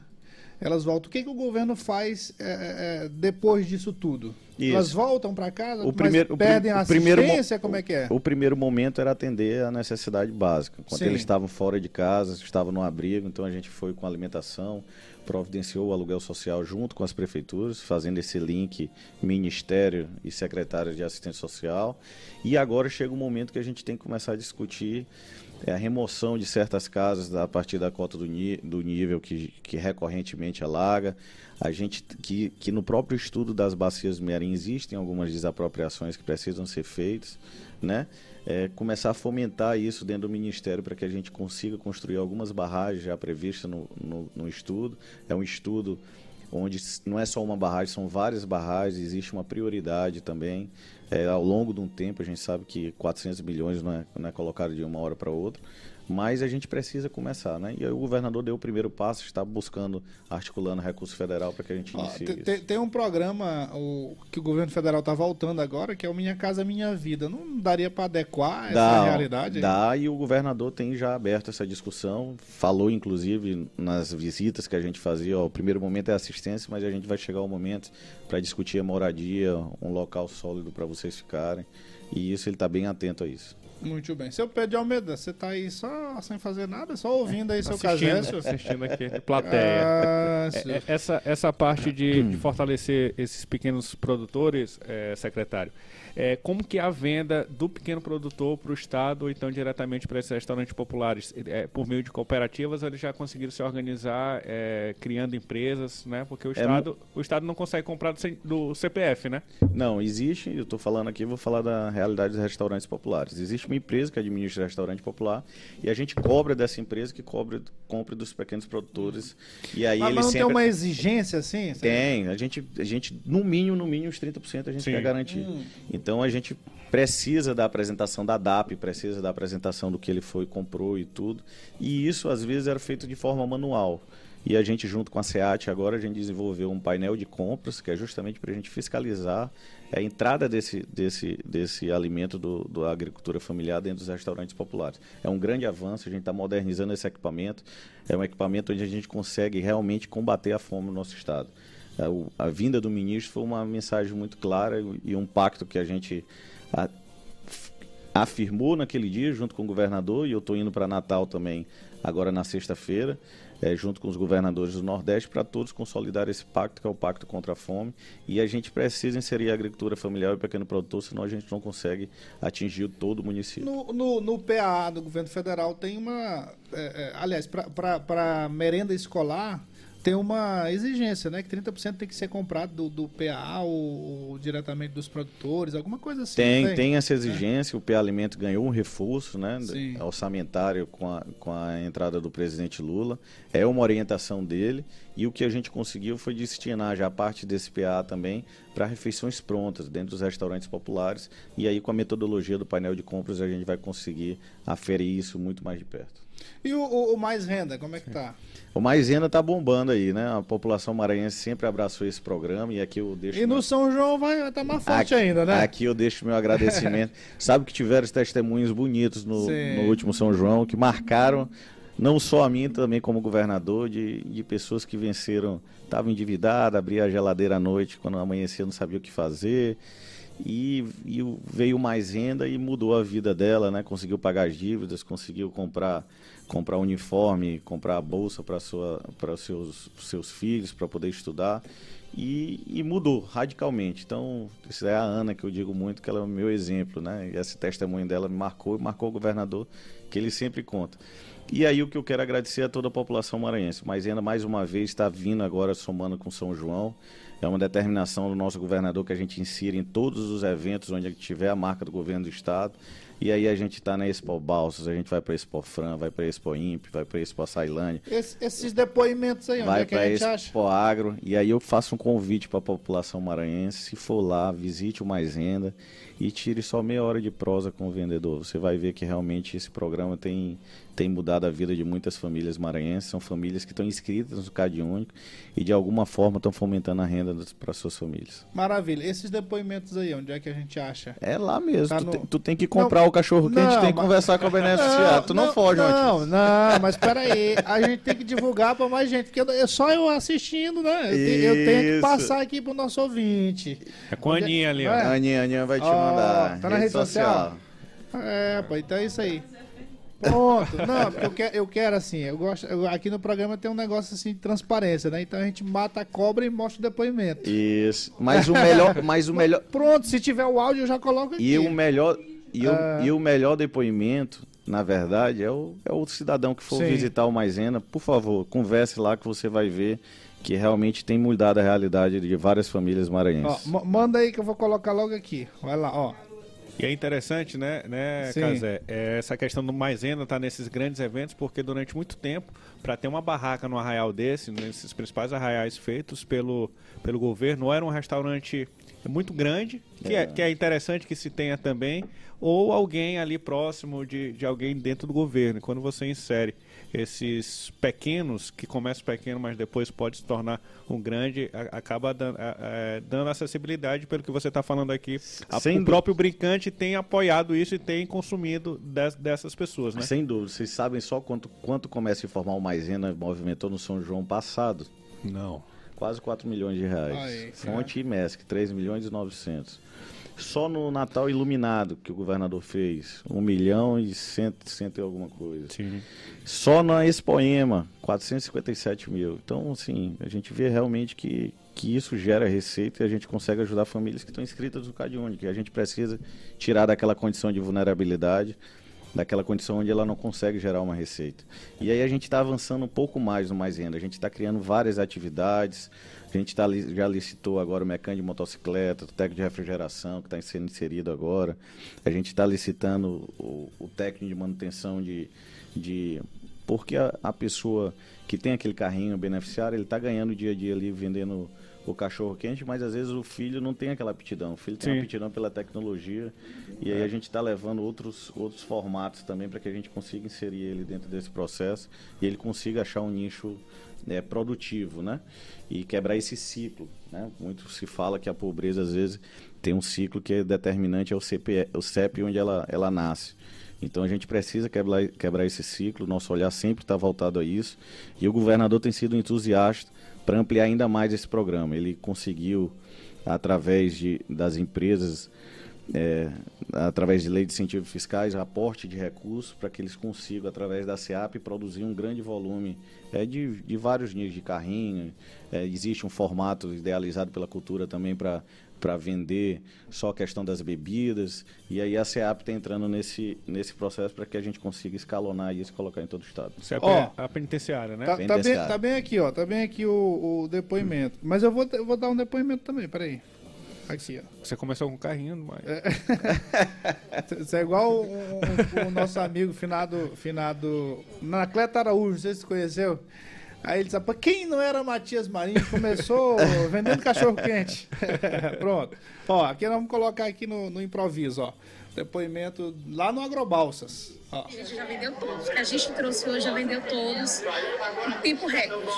Elas voltam. O que, que o governo faz é, é, é depois disso tudo? Isso. Elas voltam para casa, o primeiro, perdem a assistência? como é que é? O primeiro momento era atender a necessidade básica. Quando Sim. eles estavam fora de casa, estavam no abrigo, então a gente foi com alimentação, providenciou o aluguel social junto com as prefeituras, fazendo esse link ministério e secretário de assistência social. E agora chega um momento que a gente tem que começar a discutir é, a remoção de certas casas a partir da cota do, do nível que, que recorrentemente alaga. A gente que, que no próprio estudo das bacias do Mearim existem algumas desapropriações que precisam ser feitas, né? É, começar a fomentar isso dentro do Ministério para que a gente consiga construir algumas barragens já previstas no, no, no estudo. É um estudo onde não é só uma barragem, são várias barragens, existe uma prioridade também. É, ao longo de um tempo, a gente sabe que 400 milhões não é, não é colocado de uma hora para outra, mas a gente precisa começar, né? E aí o governador deu o primeiro passo, está buscando, articulando recurso federal para que a gente inicie ah, tem, tem, um programa o, que o governo federal está voltando agora, que é o Minha Casa Minha Vida. Não daria para adequar dá, essa realidade? Dá, e o governador tem já aberto essa discussão, falou inclusive nas visitas que a gente fazia, ó, o primeiro momento é assistência, mas a gente vai chegar ao momento para discutir a moradia, um local sólido para vocês ficarem, e isso ele está bem atento a isso. Muito bem. Seu Pedro de Almeida, você tá aí só sem fazer nada, só ouvindo aí seu Casécio? Assistindo aqui, de plateia. Ah, é, é, essa, essa parte de, de, fortalecer esses pequenos produtores, é, secretário, é, como que é a venda do pequeno produtor para o Estado ou então diretamente para esses restaurantes populares? É, por meio de cooperativas, eles já conseguiram se organizar é, criando empresas, né? Porque o é Estado, o Estado não consegue comprar do, do CPF, né? Não, existe, eu estou falando aqui, vou falar da realidade dos restaurantes populares. Existe uma empresa que administra restaurante popular e a gente cobra dessa empresa que cobra, compra dos pequenos produtores. E aí mas, mas não sempre... tem uma exigência assim? Tem, a gente, a gente no mínimo, no mínimo, os 30% a gente Sim. quer garantir. Hum. Então a gente precisa da apresentação da DAP, precisa da apresentação do que ele foi, comprou e tudo. E isso às vezes era feito de forma manual. E a gente, junto com a SEAT, agora a gente desenvolveu um painel de compras, que é justamente para a gente fiscalizar a entrada desse, desse, desse alimento do, da agricultura familiar dentro dos restaurantes populares. É um grande avanço, a gente está modernizando esse equipamento. É um equipamento onde a gente consegue realmente combater a fome no nosso estado. A, é, a vinda do ministro foi uma mensagem muito clara e um pacto que a gente a, afirmou naquele dia junto com o governador e eu estou indo para Natal também agora na sexta-feira é, junto com os governadores do Nordeste, para todos consolidar esse pacto, que é o Pacto contra a Fome. E a gente precisa inserir a agricultura familiar e o pequeno produtor, senão a gente não consegue atingir todo o município. No, no, no do governo federal tem uma. É, é, aliás, para merenda escolar, tem uma exigência, né? Que 30% tem que ser comprado do, do PA ou, ou, diretamente dos produtores, alguma coisa assim. Tem, tem, tem essa exigência. É. O PA Alimento ganhou um reforço né, Sim. orçamentário com a, com a entrada do presidente Lula. É uma orientação dele. E o que a gente conseguiu foi destinar já parte desse PA também para refeições prontas dentro dos restaurantes populares. E aí, com a metodologia do painel de compras, a gente vai conseguir aferir isso muito mais de perto. E o, o, o Mais Renda, como é que tá? O Mais Renda tá bombando aí, né? A população maranhense sempre abraçou esse programa e aqui eu deixo... E no meu... São João vai estar tá mais forte aqui, ainda, né? Aqui eu deixo meu agradecimento. Sabe que tiveram testemunhos bonitos no, no último São João, que marcaram não só a mim, também como governador, de, de pessoas que venceram, estavam endividadas, abria a geladeira à noite, quando amanhecia não sabia o que fazer, e, e, veio mais renda e mudou a vida dela, né? Conseguiu pagar as dívidas, conseguiu comprar comprar uniforme, comprar bolsa para sua para seus seus filhos para poder estudar e, e, mudou radicalmente. Então, isso é a Ana que eu digo muito que ela é o meu exemplo, né? E esse testemunho dela me marcou, marcou o governador que ele sempre conta. E aí o que eu quero agradecer a toda a população maranhense. Mas ainda mais uma vez está vindo agora somando com São João. É uma determinação do nosso governador que a gente insira em todos os eventos onde tiver a marca do governo do estado. E aí a gente está na Expo Balsas, a gente vai para Expo Fran, vai para Expo Imp, vai para Expo Sailândia. Esse, esses depoimentos aí, onde vai é que a gente acha? Expo Agro. E aí eu faço um convite para a população maranhense, se for lá, visite o Mais Renda e tire só meia hora de prosa com o vendedor. Você vai ver que realmente esse programa tem, tem mudado a vida de muitas famílias maranhenses. São famílias que estão inscritas no Cade Único e de alguma forma estão fomentando a renda para suas famílias. Maravilha. Esses depoimentos aí, onde é que a gente acha? É lá mesmo. Tá tu, no... te, tu, tem que comprar não, o cachorro quente, tem que mas... conversar com a beneficiária. Tu não, não foge, Não, não, mas peraí. A gente tem que divulgar para mais gente, porque é só eu assistindo, né? Eu, eu tenho que passar aqui pro nosso ouvinte. É com a Aninha ali, ó. É? A Aninha, a Aninha vai te mandar mandar. Tá na rede, rede social? social? É, pô, então é isso aí. Pronto. Não, porque eu quero, eu quero assim, eu gosto. Eu, aqui no programa tem um negócio assim de transparência, né? Então a gente mata a cobra e mostra o depoimento. Isso. Mas o melhor. Mas o melhor... Pronto, se tiver o áudio, eu já coloco aqui. E o melhor. E, o, ah. e o melhor depoimento, na verdade, é o, é o cidadão que for Sim. visitar o Maisena. Por favor, converse lá que você vai ver que realmente tem mudado a realidade de várias famílias maranhenses. Ó, manda aí que eu vou colocar logo aqui. Vai lá, ó. E é interessante, né, né Casé? É, essa questão do maisena tá nesses grandes eventos, porque durante muito tempo, para ter uma barraca no arraial desse, nesses principais arraiais feitos pelo, pelo governo, ou era um restaurante muito grande, que é. é. que é interessante que se tenha também, ou alguém ali próximo de, de alguém dentro do governo. E quando você insere esses pequenos, que começam pequeno, mas depois pode se tornar um grande, a, acaba dando, a, a, dando acessibilidade pelo que você está falando aqui. o próprio brincante tem apoiado isso e tem consumido des, dessas pessoas, né? Sem dúvida. Vocês sabem só quanto, quanto começa a informar o Maisena movimentou no São João passado? Não. Quase 4 milhões de reais. Aí, Fonte é. e MESC, 3 milhões e 900. Só no Natal Iluminado que o governador fez, 1 milhão e cento, cento e alguma coisa. Sim. Só na Expoema, 457 mil. Então, assim, a gente vê realmente que, que isso gera receita e a gente consegue ajudar famílias que estão inscritas no CadÚnico, que a gente precisa tirar daquela condição de vulnerabilidade, daquela condição onde ela não consegue gerar uma receita. E aí a gente está avançando um pouco mais no Mais Renda, a gente está criando várias atividades, a gente tá, já licitou agora o mecânico de motocicleta, o técnico de refrigeração, que está sendo inserido agora. A gente está licitando o, o, técnico de manutenção de. de porque a, a pessoa que tem aquele carrinho beneficiário, ele está ganhando o dia a dia ali vendendo o cachorro quente, mas às vezes o filho não tem aquela aptidão. O filho tem Sim. uma aptidão pela tecnologia e aí a gente está levando outros, outros formatos também para que a gente consiga inserir ele dentro desse processo e ele consiga achar um nicho é, produtivo, né? E quebrar esse ciclo, né? Muito se fala que a pobreza às vezes tem um ciclo que é determinante é o CP, o CEP onde ela, ela nasce. Então a gente precisa quebrar, quebrar esse ciclo, nosso olhar sempre está voltado a isso. E o governador tem sido entusiasta para ampliar ainda mais esse programa. Ele conseguiu, através de, das empresas, é, através de lei de incentivos fiscais, aporte de recursos para que eles consigam, através da SEAP, produzir um grande volume é, de, de vários níveis de carrinho. É, existe um formato idealizado pela cultura também para para vender só a questão das bebidas. E aí a SEAP está entrando nesse, nesse processo para que a gente consiga escalonar isso e colocar em todo o estado. SEAP oh, é a penitenciária, né? Tá, tá, bem, tá bem aqui, ó. Tá bem aqui o, o depoimento. Mas eu vou, eu vou dar um depoimento também, peraí. Aqui, ó. Você começou com um carrinho, mas. É. Isso é igual o, o, o, nosso amigo finado, finado Anacleto Araújo, não sei se você conheceu. Aí ele disse, quem não era Matias Marinho, começou vendendo cachorro quente. Pronto. Ó, aqui nós vamos colocar aqui no, no improviso, ó. Depoimento lá no Agrobalsas. Ó. A gente já vendeu todos. O que a gente trouxe hoje já vendeu todos. Em tempo recorde.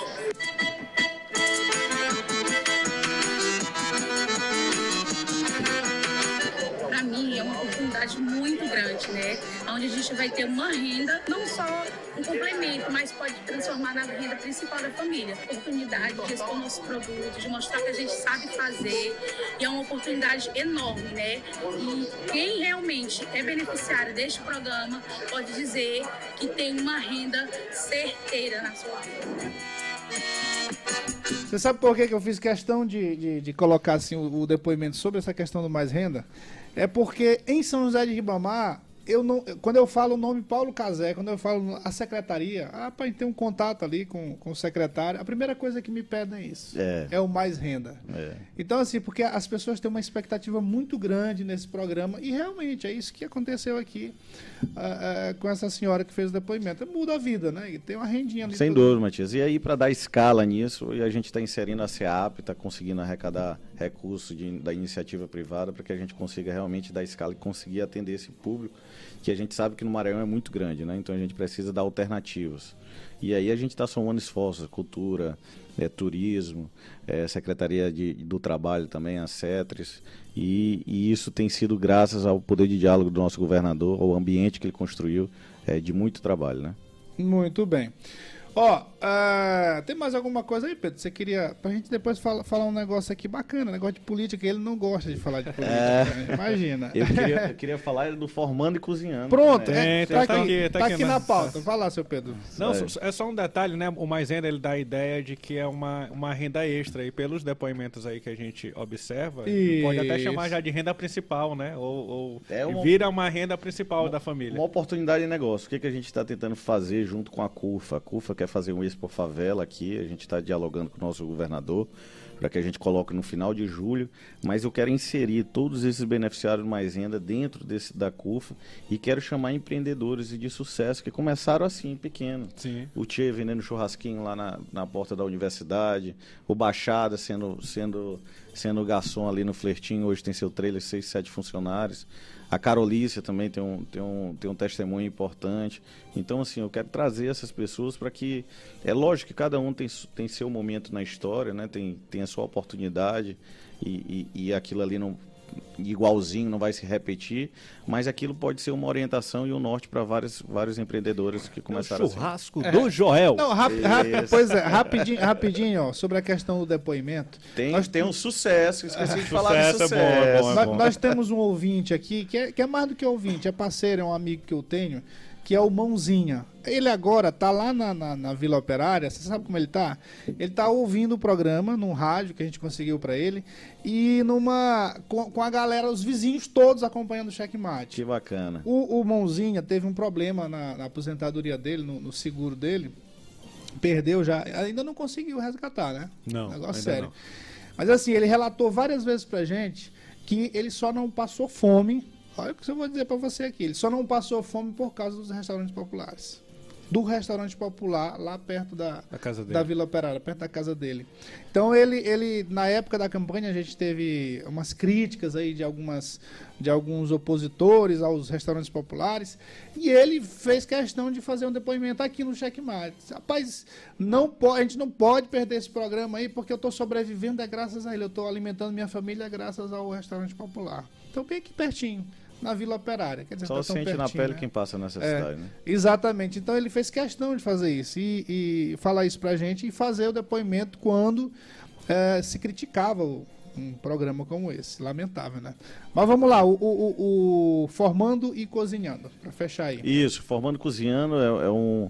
Mim, é uma oportunidade muito grande, né? Onde a gente vai ter uma renda, não só um complemento, mas pode transformar na renda principal da família. Oportunidade de expor nossos produtos, de mostrar que a gente sabe fazer. E é uma oportunidade enorme, né? E quem realmente é beneficiário deste programa pode dizer que tem uma renda certeira na sua vida. Você sabe por que eu fiz questão de, de, de colocar assim, o, o, depoimento sobre essa questão do mais renda? É porque em São José de Ribamar, eu não, quando eu falo o nome Paulo Casé, quando eu falo a secretaria, ah, para ter um contato ali com, com o secretário, a primeira coisa que me pedem é isso. É, é o mais renda. É. Então, assim, porque as pessoas têm uma expectativa muito grande nesse programa, e realmente é isso que aconteceu aqui uh, uh, com essa senhora que fez o depoimento. Muda a vida, né? E tem uma rendinha ali. Sem dúvida, Matias. E aí, para dar escala nisso, e a gente está inserindo a SEAP, está conseguindo arrecadar recursos de, da iniciativa privada para que a gente consiga realmente dar escala e conseguir atender esse público que a gente sabe que no Maranhão é muito grande, né? Então a gente precisa dar alternativas. E aí a gente está somando esforços, cultura, é, turismo, é, Secretaria de, do Trabalho também, a CETRES, e, e, isso tem sido graças ao poder de diálogo do nosso governador, ao ambiente que ele construiu, é, de muito trabalho, né? Muito bem. Ó, uh, tem mais alguma coisa aí, Pedro? Você queria. Pra gente depois fala, falar um negócio aqui bacana, negócio de política, ele não gosta de falar de política. É... Né? Imagina. Eu queria, eu queria falar do formando e cozinhando. Pronto, é, tá, tá, aqui, tá, tá aqui, na pauta. Vai lá, seu Pedro. Não, é só um detalhe, né? O Mais Renda ele dá a ideia de que é uma, uma renda extra aí, pelos depoimentos aí que a gente observa. Pode até chamar já de renda principal, né? Ou, ou é uma... vira uma renda principal uma, da família. Uma oportunidade de negócio. O que, que a gente está tentando fazer junto com a CUFA? A CUFA quer fazer um Expo Favela aqui, a gente está dialogando com o nosso governador para que a gente coloque no final de julho, mas eu quero inserir todos esses beneficiários mais renda dentro desse da CUFA e quero chamar empreendedores de sucesso que começaram assim, pequeno. Sim. O Tchê vendendo churrasquinho lá na, na porta da universidade, o Baixada sendo, sendo, sendo garçom ali no Flertinho, hoje tem seu trailer, seis, sete funcionários. A Carolícia também tem um, tem, um, tem um testemunho importante. Então, assim, eu quero trazer essas pessoas para que. É lógico que cada um tem, tem seu momento na história, né? tem, tem a sua oportunidade e, e, e aquilo ali não, igualzinho, não vai se repetir, mas aquilo pode ser uma orientação e um norte para vários, vários empreendedores que começaram o churrasco assim. do é. Joel. Não, rap, rap, pois é, rapidinho, rapidinho, ó, sobre a questão do depoimento. Tem, nós tem um sucesso, esqueci de falar do sucesso. É bom, é bom, é bom. Nós, nós, temos um ouvinte aqui, que é, que é mais do que ouvinte, é parceiro, é um amigo que eu tenho, que é o Mãozinha. Ele agora tá lá na, na, na, Vila Operária, você sabe como ele tá? Ele tá ouvindo o programa num rádio que a gente conseguiu para ele e numa com, com, a galera, os vizinhos todos acompanhando o checkmate. Que bacana. O, o Mãozinha teve um problema na, na aposentadoria dele, no, no, seguro dele, perdeu já, ainda não conseguiu resgatar, né? Não, negócio sério. Não. Mas assim, ele relatou várias vezes pra gente que ele só não passou fome Olha o que eu vou dizer para você aqui. Ele só não passou fome por causa dos restaurantes populares. Do restaurante popular lá perto da, da, da Vila Operária, perto da casa dele. Então ele, ele, na época da campanha, a gente teve umas críticas aí de algumas de alguns opositores aos restaurantes populares e ele fez questão de fazer um depoimento aqui no Checkmate. Rapaz, não pode, a gente não pode perder esse programa aí porque eu estou sobrevivendo é graças a ele, eu estou alimentando minha família graças ao restaurante popular. Então bem aqui pertinho na Vila Operária. Quer dizer, Só tá sente pertinho, na pele né? quem passa nessa é, cidade, né? Exatamente. Então ele fez questão de fazer isso e, e falar isso pra gente e fazer o depoimento quando é, se criticava um programa como esse. Lamentável, né? Mas vamos lá, o, o, o Formando e Cozinhando, para fechar aí. Isso, Formando e Cozinhando é, é, um,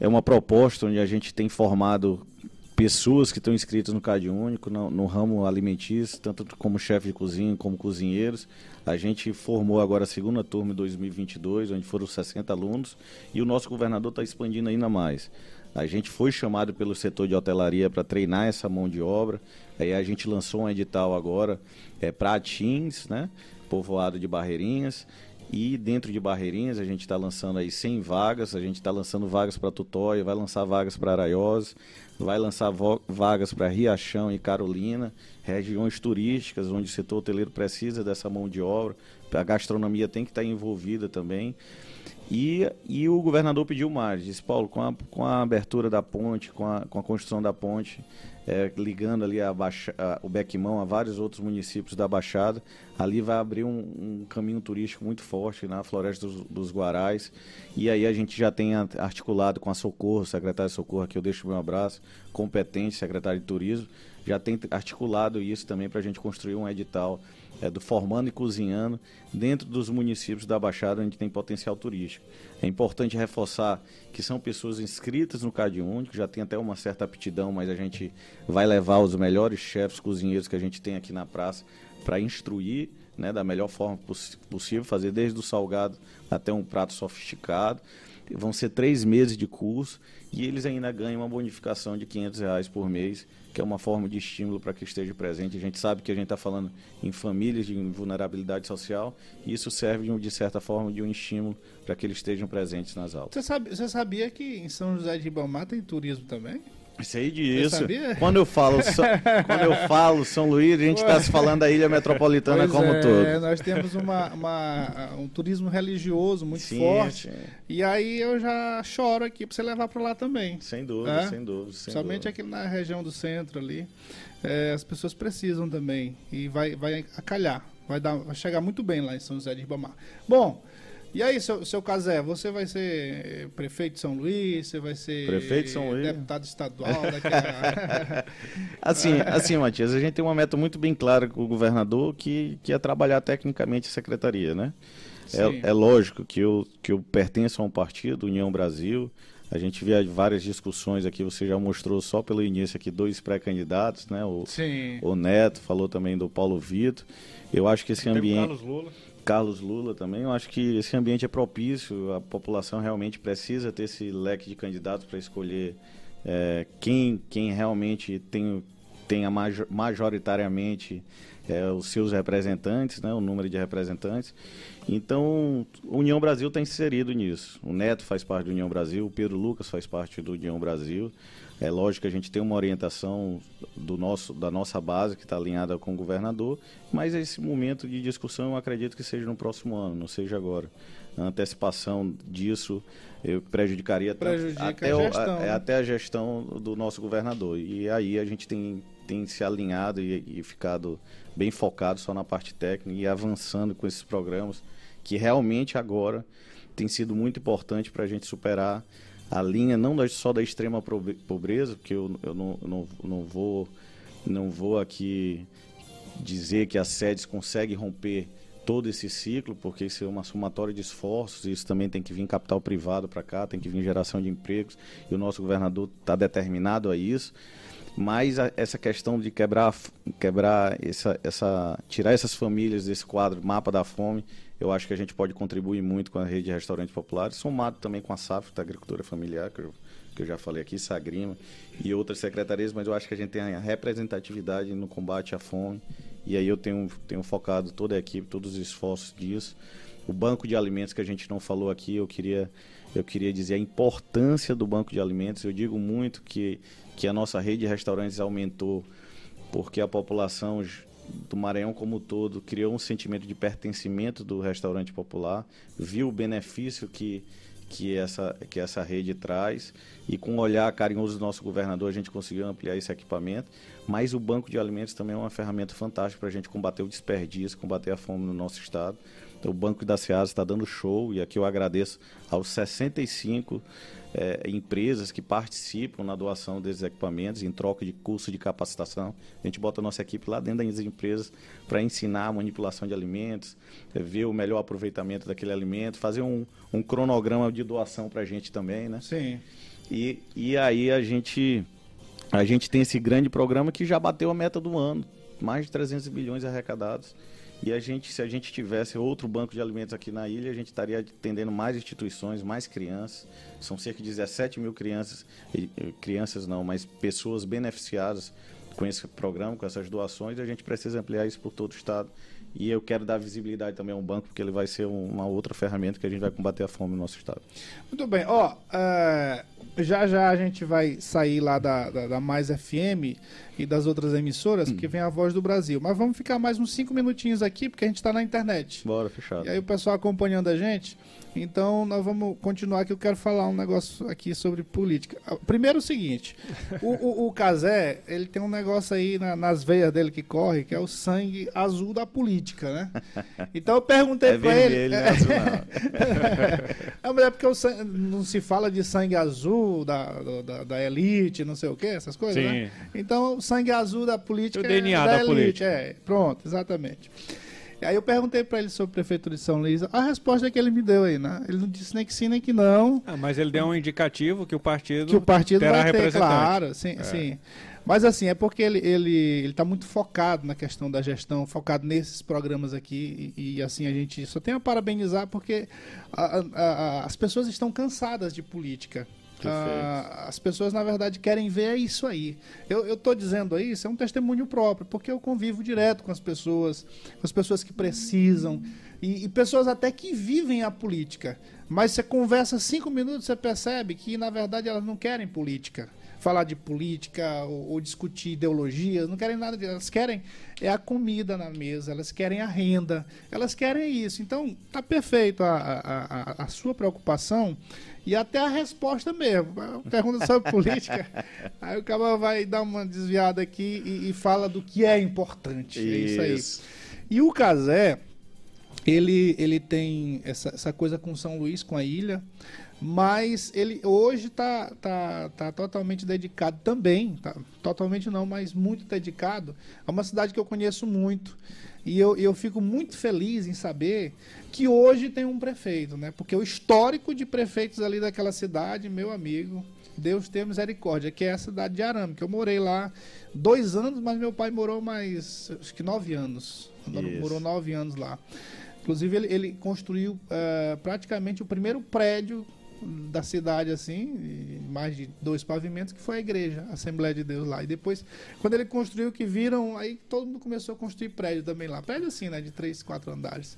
é uma proposta onde a gente tem formado pessoas que estão inscritas no CAD Único, no, no ramo alimentício, tanto como chefe de cozinha como cozinheiros. A gente formou agora a segunda turma em 2022, onde foram 60 alunos, e o nosso governador está expandindo ainda mais. A gente foi chamado pelo setor de hotelaria para treinar essa mão de obra. Aí a gente lançou um edital agora é, para Atins, né? povoado de Barreirinhas. E dentro de Barreirinhas a gente está lançando aí 100 vagas, a gente está lançando vagas para Tutóia, vai lançar vagas para Araiós, vai lançar vagas para Riachão e Carolina, regiões turísticas onde o setor hoteleiro precisa dessa mão de obra, a gastronomia tem que estar envolvida também. E, e o governador pediu mais, disse, Paulo, com a, com a abertura da ponte, com a, com a construção da ponte, é, ligando ali a Baixa, a, o Bequimão a vários outros municípios da Baixada. Ali vai abrir um, um caminho turístico muito forte na Floresta dos, dos, Guarais. E aí a gente já tem articulado com a Socorro, secretário de Socorro, aqui eu deixo meu abraço, competente, secretário de Turismo, já tem articulado isso também para a gente construir um edital é, do Formando e Cozinhando dentro dos municípios da Baixada onde tem potencial turístico. É importante reforçar que são pessoas inscritas no CAD Único, já tem até uma certa aptidão, mas a gente vai levar os melhores chefes cozinheiros que a gente tem aqui na praça para instruir né, da melhor forma poss possível, fazer desde o salgado até um prato sofisticado. Vão ser três meses de curso e eles ainda ganham uma bonificação de 500 reais por mês que é uma forma de estímulo para que esteja presente. A gente sabe que a gente está falando em famílias de vulnerabilidade social e isso serve, de certa forma, de um estímulo para que eles estejam presentes nas aulas. Você, sabe, você sabia que em São José de Ribamar tem turismo também? Sei disso. Quando eu falo quando eu falo São Luís, a gente está se falando da ilha metropolitana pois como é, todo. Nós temos uma, uma, um turismo religioso muito sim, forte. Sim. E aí eu já choro aqui para você levar para lá também. Sem dúvida, é? sem dúvida. Sem Somente aqui na região do centro ali. É, as pessoas precisam também. E vai, vai acalhar. Vai, dar, vai chegar muito bem lá em São José de Ribamar. Bom, e aí, seu, seu Casé, você vai ser prefeito de São Luís, você vai ser prefeito de São Luís. deputado estadual daqui a... assim, assim, Matias, a gente tem uma meta muito bem clara com o governador que, que é trabalhar tecnicamente a secretaria, né? É, é, lógico que eu, que eu pertenço a um partido, União Brasil, a gente vê várias discussões aqui, você já mostrou só pelo início aqui dois pré-candidatos, né? O, Sim. o Neto falou também do Paulo Vitor. Eu acho que esse ambiente... Carlos Lula. Carlos Lula também. Eu acho que esse ambiente é propício, a população realmente precisa ter esse leque de candidatos para escolher é, quem, quem realmente tem, tenha major, majoritariamente é, os seus representantes, né, o número de representantes. Então, União Brasil está inserido nisso. O Neto faz parte do União Brasil, o Pedro Lucas faz parte do União Brasil. É lógico que a gente tem uma orientação do nosso, da nossa base que está alinhada com o governador, mas esse momento de discussão eu acredito que seja no próximo ano, não seja agora. A antecipação disso eu prejudicaria Prejudica até, a gestão, a, é, né? até a gestão do nosso governador. E aí a gente tem tem se alinhado e, e ficado bem focado só na parte técnica e avançando com esses programas que realmente agora tem sido muito importante para a gente superar a linha não só da extrema pobreza, porque eu, eu não, não, não, vou, não vou aqui dizer que a SEDES consegue romper todo esse ciclo, porque isso é uma somatória de esforços, isso também tem que vir capital privado para cá, tem que vir geração de empregos, e o nosso governador está determinado a isso. Mas a, essa questão de quebrar, quebrar essa, essa, tirar essas famílias desse quadro mapa da fome, eu acho que a gente pode contribuir muito com a rede de restaurantes populares, somado também com a SAF, da Agricultura Familiar, que eu, que eu já falei aqui, Sagrima, e outras secretarias, mas eu acho que a gente tem a representatividade no combate à fome e aí eu tenho, tenho focado toda a equipe, todos os esforços disso. O banco de alimentos que a gente não falou aqui, eu queria, eu queria dizer a importância do banco de alimentos. Eu digo muito que, que a nossa rede de restaurantes aumentou porque a população do Maranhão como todo criou um sentimento de pertencimento do restaurante popular, viu o benefício que, que, essa, que essa rede traz e com o olhar carinhoso do nosso governador a gente conseguiu ampliar esse equipamento. Mas o banco de alimentos também é uma ferramenta fantástica para a gente combater o desperdício, combater a fome no nosso estado. Então, o Banco da SEAS está dando show e aqui eu agradeço aos 65 é, empresas que participam na doação desses equipamentos em troca de curso de capacitação. A gente bota a nossa equipe lá dentro das empresas para ensinar a manipulação de alimentos, é, ver o melhor aproveitamento daquele alimento, fazer um, um cronograma de doação para a gente também, né? Sim. E, e aí a gente a gente tem esse grande programa que já bateu a meta do ano, mais de 300 bilhões arrecadados. E a gente, se a gente tivesse outro banco de alimentos aqui na ilha, a gente estaria atendendo mais instituições, mais crianças. São cerca de 17 mil crianças, crianças não, mas pessoas beneficiadas com esse programa, com essas doações. E a gente precisa ampliar isso por todo o estado. E eu quero dar visibilidade também ao banco, porque ele vai ser uma outra ferramenta que a gente vai combater a fome no nosso estado. Muito bem. Ó, uh, já já a gente vai sair lá da, da, da Mais FM e das outras emissoras, hum. porque vem a Voz do Brasil. Mas vamos ficar mais uns cinco minutinhos aqui, porque a gente está na internet. Bora, fechado. E aí o pessoal acompanhando a gente. Então nós vamos continuar que eu quero falar um negócio aqui sobre política. Ah, primeiro o seguinte, o, o, o Casé, ele tem um negócio aí na, nas veias dele que corre, que é o sangue azul da política, né? Então eu perguntei é para ele... Não é azul, não. é porque sangue, não se fala de sangue azul da, da, da, elite, não sei o que, essas coisas, Sim. né? Então o sangue azul da política o DNA é da, da elite. Política. É, pronto, exatamente. Aí eu perguntei para ele sobre a prefeitura de São Luís. A resposta é que ele me deu aí, né? Ele não disse nem que sim, nem que não. Ah, mas ele deu um indicativo que o partido que o partido terá vai ter, claro, sim, é. sim. Mas assim, é porque ele ele ele está muito focado na questão da gestão, focado nesses programas aqui e, e assim a gente só tem a parabenizar porque a, a, a, as pessoas estão cansadas de política. Ah, as pessoas, na verdade, querem ver isso aí. Eu estou dizendo isso, é um testemunho próprio, porque eu convivo direto com as pessoas, com as pessoas que precisam, e, e pessoas até que vivem a política. Mas você conversa cinco minutos, você percebe que, na verdade, elas não querem política. Falar de política ou, ou discutir ideologias, não querem nada disso. Elas querem é a comida na mesa, elas querem a renda, elas querem isso. Então, tá perfeito a, a, a, a sua preocupação e até a resposta mesmo. Pergunta sobre política. aí o cara vai dar uma desviada aqui e, e fala do que é importante. Isso. É isso aí. E o Casé, ele, ele tem essa, essa coisa com São Luís, com a ilha, mas ele hoje está tá, tá totalmente dedicado também, tá, totalmente não, mas muito dedicado a uma cidade que eu conheço muito. E eu, eu fico muito feliz em saber que hoje tem um prefeito, né? Porque o histórico de prefeitos ali daquela cidade, meu amigo, Deus tenha misericórdia, que é a cidade de Arame, que eu morei lá dois anos, mas meu pai morou mais, acho que nove anos. Morou nove anos lá. Inclusive, ele, ele construiu uh, praticamente o primeiro prédio da cidade, assim, mais de dois pavimentos, que foi a igreja, a Assembleia de Deus lá. E depois, quando ele construiu, que viram, aí todo mundo começou a construir prédio também lá. Prédio assim, né, de três, quatro andares.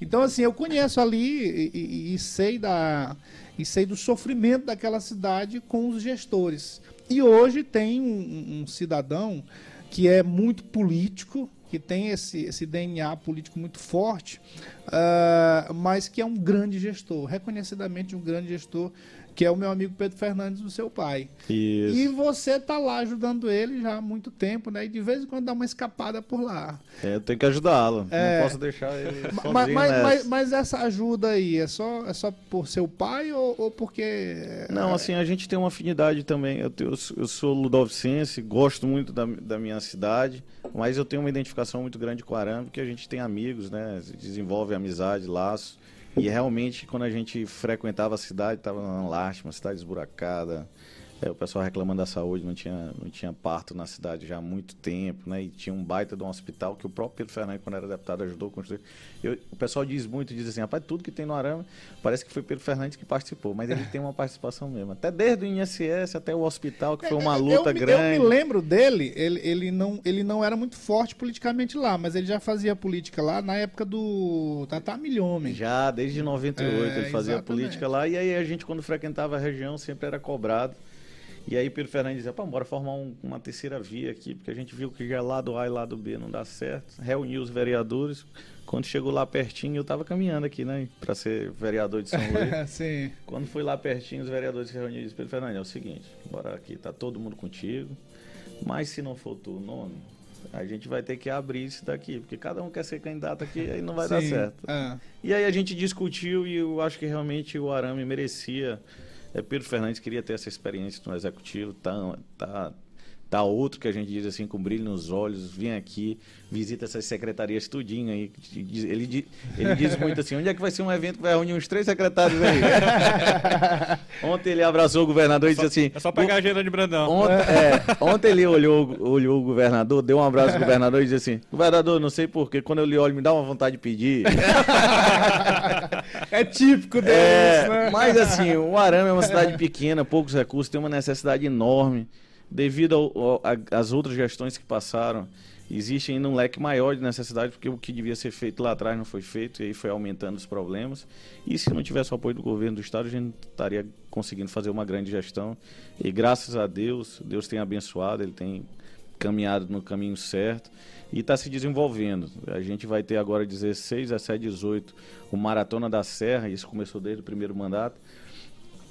Então, assim, eu conheço ali e, e, e sei da e sei do sofrimento daquela cidade com os gestores. E hoje tem um, um cidadão que é muito político, que tem esse, esse DNA político muito forte, uh, mas que é um grande gestor, reconhecidamente um grande gestor, que é o meu amigo Pedro Fernandes, o seu pai. Isso. E você tá lá ajudando ele já há muito tempo, né? E de vez em quando dá uma escapada por lá. É, eu tenho que ajudá-lo. É... Não posso deixar ele sozinho mas, mas, mas, mas, essa ajuda aí é só, é só por seu pai ou, ou porque... Não, assim, a gente tem uma afinidade também. Eu, tenho, eu sou ludovicense, gosto muito da, da minha cidade, mas eu tenho uma identificação muito grande com o Arame, porque a gente tem amigos, né? Desenvolve amizade, laço. E realmente, quando a gente frequentava a cidade, estava uma lástima, cidade esburacada, é, o pessoal reclamando da saúde, não tinha, não tinha parto na cidade já há muito tempo, né? E tinha um baita de um hospital que o próprio Pedro Fernandes, quando era deputado, ajudou a construir. Eu, o pessoal diz muito, diz assim, rapaz, tudo que tem no Arame, parece que foi Pedro Fernandes que participou, mas ele tem uma participação mesmo. Até desde o INSS até o hospital, que foi uma luta eu, grande. Eu me lembro dele, ele, ele, não, ele não era muito forte politicamente lá, mas ele já fazia política lá na época do Tata Milhomem. Já, desde 98 é, ele fazia exatamente. política lá, e aí a gente, quando frequentava a região, sempre era cobrado e aí Pedro Fernandes dizia, pô, bora formar um, uma terceira via aqui, porque a gente viu que já lado A e lado B não dá certo. Reuniu os vereadores. Quando chegou lá pertinho, eu estava caminhando aqui, né, para ser vereador de São Luís. Sim. Quando fui lá pertinho, os vereadores se reuniram e disseram, Pedro Fernandes, é o seguinte, bora aqui, tá todo mundo contigo, mas se não for tu o nome, a gente vai ter que abrir isso daqui, porque cada um quer ser candidato aqui e não vai Sim. dar certo. É. E aí a gente discutiu e eu acho que realmente o Arame merecia é, Pedro Fernandes queria ter essa experiência no executivo, tá, tá, tá outro que a gente diz assim, com brilho nos olhos, vem aqui, visita essas secretarias tudinho aí. Ele, ele diz muito assim, onde é que vai ser um evento que vai reunir uns três secretários aí? ontem ele abraçou o governador e disse assim... É só pegar a agenda de Brandão. Ontem, é, ontem ele olhou, olhou o governador, deu um abraço ao governador e disse assim, governador, não sei porquê, quando eu lhe olho me dá uma vontade de pedir. é típico deles, é, né? Mas assim, o Arame é uma cidade pequena, poucos recursos, tem uma necessidade enorme devido às outras gestões que passaram, existe ainda um leque maior de necessidade, porque o que devia ser feito lá atrás não foi feito, e aí foi aumentando os problemas. E se não tivesse o apoio do governo do Estado, a gente estaria conseguindo fazer uma grande gestão. E graças a Deus, Deus tem abençoado, Ele tem caminhado no caminho certo e está se desenvolvendo. A gente vai ter agora 16, 17, 18 o Maratona da Serra, isso começou desde o primeiro mandato.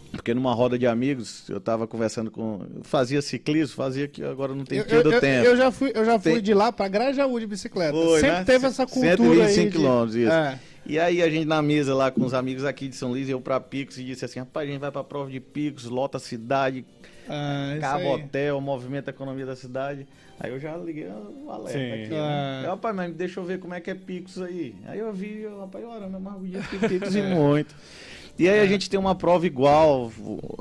Porque numa roda de amigos, eu estava conversando com. Fazia ciclismo, fazia que agora não tem eu, tido eu, tempo. Eu já fui, eu já fui tem... de lá para Grajaú de bicicleta. Foi, Sempre né? teve essa cultura 125 aí. quilômetros, isso. É. E aí a gente na mesa lá com os amigos aqui de São Luís, eu para Picos e disse assim, rapaz, a gente vai para a prova de Picos, lota a cidade, ah, cabo hotel, movimenta a economia da cidade. Aí eu já liguei o alerta Sim. aqui. Né? Eu, rapaz, mas deixa eu ver como é que é Picos aí. Aí eu vi, eu, rapaz, ora, meu mais bonito que Picos e muito. E aí a gente tem uma prova igual,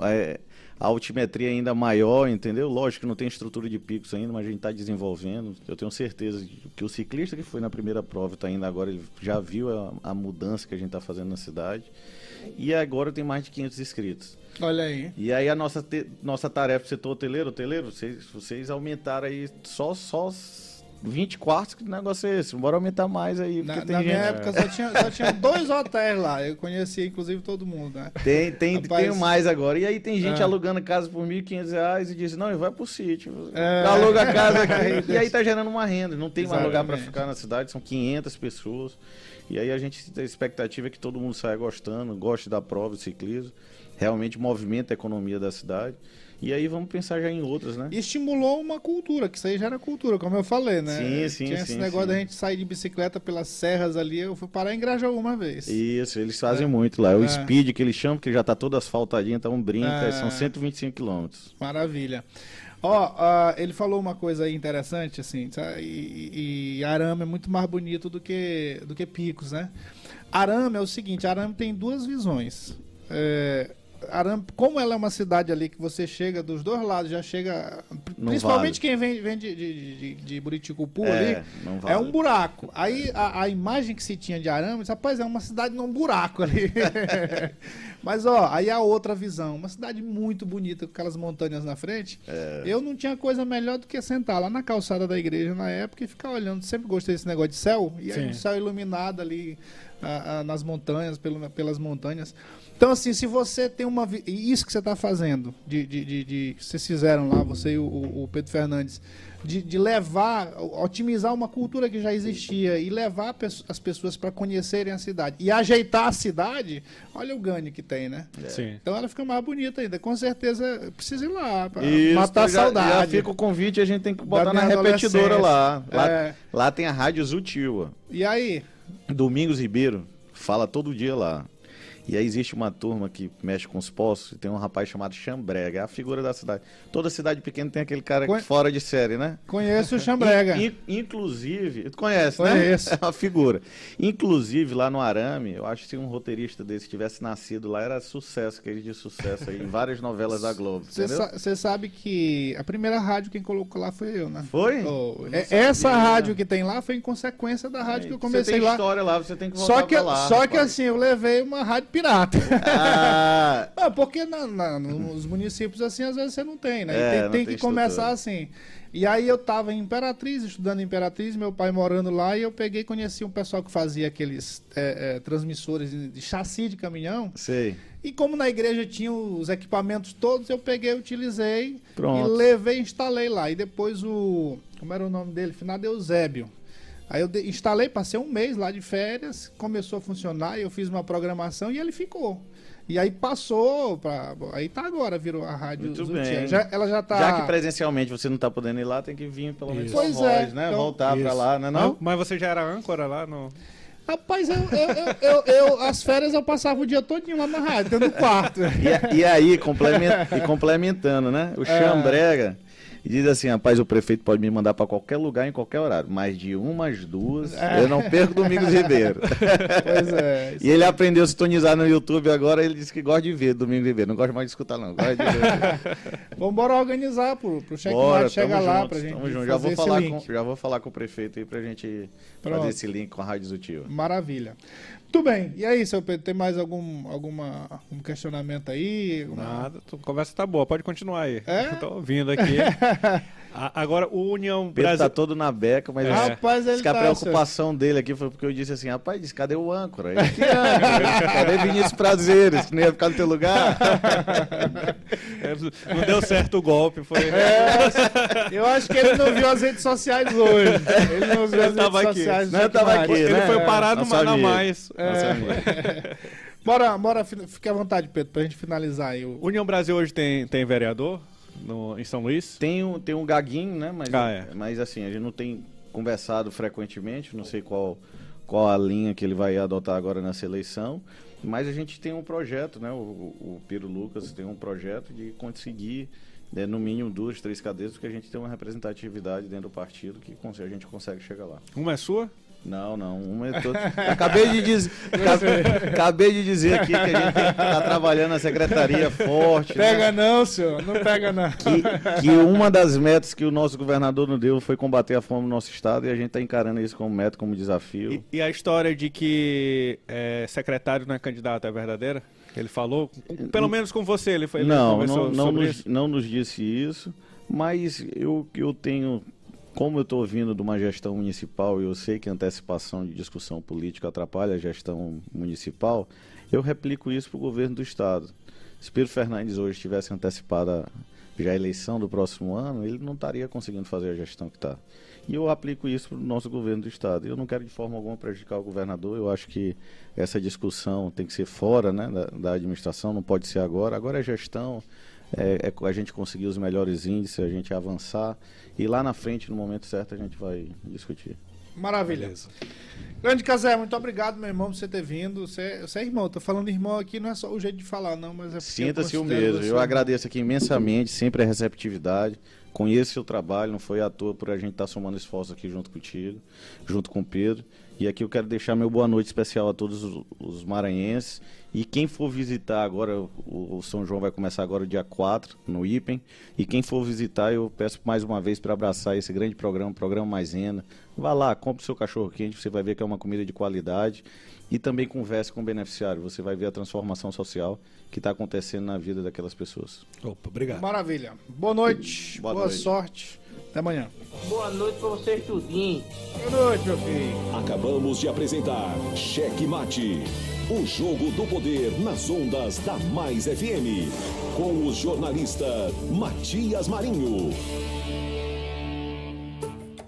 é, a altimetria ainda maior, entendeu? Lógico que não tem estrutura de picos ainda, mas a gente está desenvolvendo. Eu tenho certeza que o ciclista que foi na primeira prova está indo agora, ele já viu a, a mudança que a gente está fazendo na cidade. E agora tem mais de 500 inscritos. Olha aí. E aí a nossa, te, nossa tarefa, setor hoteleiro, hoteleiro, vocês, vocês aumentaram aí só, só 20 quartos, que negócio é esse? Bora aumentar mais aí. Na, na minha época só tinha, só tinha dois hotéis lá. Eu conhecia, inclusive, todo mundo, né? Tem, tem, Rapaz, tem mais agora. E aí tem gente é. alugando casa por R$ 1.500 e diz, não, vai pro sítio. É. Aluga a casa aqui. e aí tá gerando uma renda. Não tem Exatamente. mais lugar para ficar na cidade, são 500 pessoas. E aí a gente tem a expectativa é que todo mundo saia gostando, goste da prova de ciclismo. Realmente movimenta a economia da cidade. E aí vamos pensar já em outras, né? E estimulou uma cultura, que isso aí já era cultura, como eu falei, né? Sim, sim, Tinha sim. esse negócio sim. da gente sair de bicicleta pelas serras ali, eu fui parar em Grajaú uma vez. Isso, eles fazem é. muito lá. É o é. speed que eles chamam, que já tá todo asfaltadinho, então brinca, é. são 125 quilômetros. Maravilha. Ó, uh, ele falou uma coisa aí interessante, assim, e, e, Arame é muito mais bonito do que, do que Picos, né? Arame é o seguinte, Arame tem duas visões. É, Arame, como ela é uma cidade ali que você chega dos dois lados, já chega. Não principalmente vale. quem vem, vem de, de, de, de Buriticupu é, ali, vale. é um buraco. Aí a, a, imagem que se tinha de Arame, rapaz, é uma cidade num buraco ali. Mas ó, aí a outra visão, uma cidade muito bonita com aquelas montanhas na frente. É. Eu não tinha coisa melhor do que sentar lá na calçada da igreja na época e ficar olhando. Sempre gostei desse negócio de céu. E aí um céu iluminado ali a, a, nas montanhas, pelo, pelas montanhas. Então, assim, se você tem uma. Isso que você está fazendo, de, de, de, de, vocês fizeram lá, você e o, o Pedro Fernandes, de, de levar, otimizar uma cultura que já existia e levar as pessoas para conhecerem a cidade e ajeitar a cidade, olha o ganho que tem, né? É. Sim. Então ela fica mais bonita ainda. Com certeza precisa ir lá para matar a saudade. Já fica o convite, a gente tem que botar na repetidora lá. Lá, é. lá tem a Rádio Zutilva. E aí? Domingos Ribeiro fala todo dia lá. E aí existe uma turma que mexe com os poços, e tem um rapaz chamado Chambrega, é a figura da cidade. Toda cidade pequena tem aquele cara Con... fora de série, né? Conheço o Chambrega. In, inclusive, tu conhece, Conheço. né? É uma figura. Inclusive, lá no Arame, eu acho que se um roteirista desse tivesse nascido lá, era sucesso, aquele de sucesso aí, em várias novelas da Globo. Você sa sabe que a primeira rádio quem colocou lá foi eu, né? Foi? Oh, é, essa rádio que tem lá foi em consequência da rádio é, que eu comecei lá. Você tem história lá, você tem que voltar só que, lá. Só rapaz. que assim, eu levei uma rádio pirata. Ah. não, porque na, na, nos municípios assim, às vezes você não tem, né? É, tem, tem, tem que começar assim. E aí eu tava em Imperatriz, estudando em Imperatriz, meu pai morando lá, e eu peguei e conheci um pessoal que fazia aqueles é, é, transmissores de chassi de caminhão. Sei. E como na igreja tinha os equipamentos todos, eu peguei, utilizei Pronto. e levei e instalei lá. E depois o. Como era o nome dele? Finado Eusébio. Aí eu instalei, passei um mês lá de férias, começou a funcionar, eu fiz uma programação e ele ficou. E aí passou para aí tá agora, virou a rádio Muito bem. Já, ela já tá Já que presencialmente você não tá podendo ir lá, tem que vir pelo menos pois voz, é, né? Então, Voltar para lá, né não? Mas você já era âncora lá no Rapaz, eu, eu, eu, eu, as férias eu passava o dia todo lá na rádio, dentro do quarto. E, e aí, complement, e complementando, né? O é. E diz assim: rapaz, o prefeito pode me mandar para qualquer lugar, em qualquer horário, mas de umas duas, é. eu não perco Domingos Ribeiro. Pois é. E ele aprendeu a sintonizar no YouTube agora, ele disse que gosta de ver Domingos Ribeiro, não gosta mais de escutar, não. Gosta de ver. Vamos embora organizar pro, pro checkmate chegar lá juntos, pra gente. Tamo junto. Já vou, falar com, já vou falar com o prefeito aí pra gente Pronto. fazer esse link com a Rádio Zutil. Maravilha. Tudo bem. E aí, seu Pedro, tem mais algum, alguma, um questionamento aí? Uma... Nada, a conversa tá boa, pode continuar aí. É? Tô ouvindo aqui. agora, o União Pedro Brasil... tá todo na beca, mas é. rapaz, ele que a tá, preocupação senhor. dele aqui foi porque eu disse assim, rapaz, disse, cadê o âncora? Ele, que âncora? cadê Vinícius Prazeres? Que não ia ficar no teu lugar? É, não deu certo o golpe, foi... É, eu acho que ele não viu as redes sociais hoje. Ele não viu as redes aqui. sociais. Não, eu tava aqui, Ele né? foi parar no Mana Mais. É. bora, bora, fique à vontade, Pedro, pra gente finalizar aí. O... União Brasil hoje tem, tem vereador no, em São Luís? Tem um, tem um gaguinho, né? Mas, ah, é. mas assim, a gente não tem conversado frequentemente, não sei qual, qual a linha que ele vai adotar agora nessa eleição. Mas a gente tem um projeto, né? O, o Piro Lucas tem um projeto de conseguir, né, no mínimo, duas, três cadeiras, porque a gente tem uma representatividade dentro do partido que a gente consegue chegar lá. Uma é sua? Não, não. Um é todo... acabei, de diz... acabei de dizer aqui que a gente tem que estar tá trabalhando na secretaria forte. Pega né? não, senhor. Não pega não. Que, que, uma das metas que o nosso governador nos deu foi combater a fome no nosso estado e a gente está encarando isso como meta, como desafio. E, e a história de que é, secretário não é candidato é verdadeira? Ele falou? Pelo menos com você, ele foi. não, não, não nos, não nos disse isso, mas eu, eu tenho como eu estou ouvindo de uma gestão municipal e eu sei que antecipação de discussão política atrapalha a gestão municipal, eu replico isso para o governo do Estado. Se Pedro Fernandes hoje tivesse antecipada já a eleição do próximo ano, ele não estaria conseguindo fazer a gestão que está. E eu aplico isso para o nosso governo do Estado. Eu não quero de forma alguma prejudicar o governador, eu acho que essa discussão tem que ser fora né, da, da administração, não pode ser agora. Agora é gestão, é, é a gente conseguir os melhores índices, a gente avançar. E lá na frente, no momento certo, a gente vai discutir. Maravilha. Beleza. Grande Casé, muito obrigado, meu irmão, por você ter vindo. Você, você é irmão, tô falando irmão aqui, não é só o jeito de falar, não, mas é Sinta-se o mesmo. Eu agradeço aqui imensamente, sempre a receptividade. Conheço seu trabalho, não foi à toa por a gente estar tá somando esforço aqui junto contigo, junto com o Pedro. E aqui eu quero deixar meu boa noite especial a todos os, os maranhenses E quem for visitar agora, o, o São João vai começar agora dia 4 no IPEM. E quem for visitar, eu peço mais uma vez para abraçar esse grande programa, programa Maisena. Vá lá, compre seu cachorro quente, você vai ver que é uma comida de qualidade. E também converse com o beneficiário, você vai ver a transformação social que está acontecendo na vida daquelas pessoas. Opa, obrigado. Maravilha. Boa noite, boa, boa noite. sorte. Até amanhã. Boa noite para vocês tudinho. Boa noite, meu filho. Acabamos de apresentar Cheque Mate, o jogo do poder nas ondas da Mais FM, com o jornalista Matias Marinho.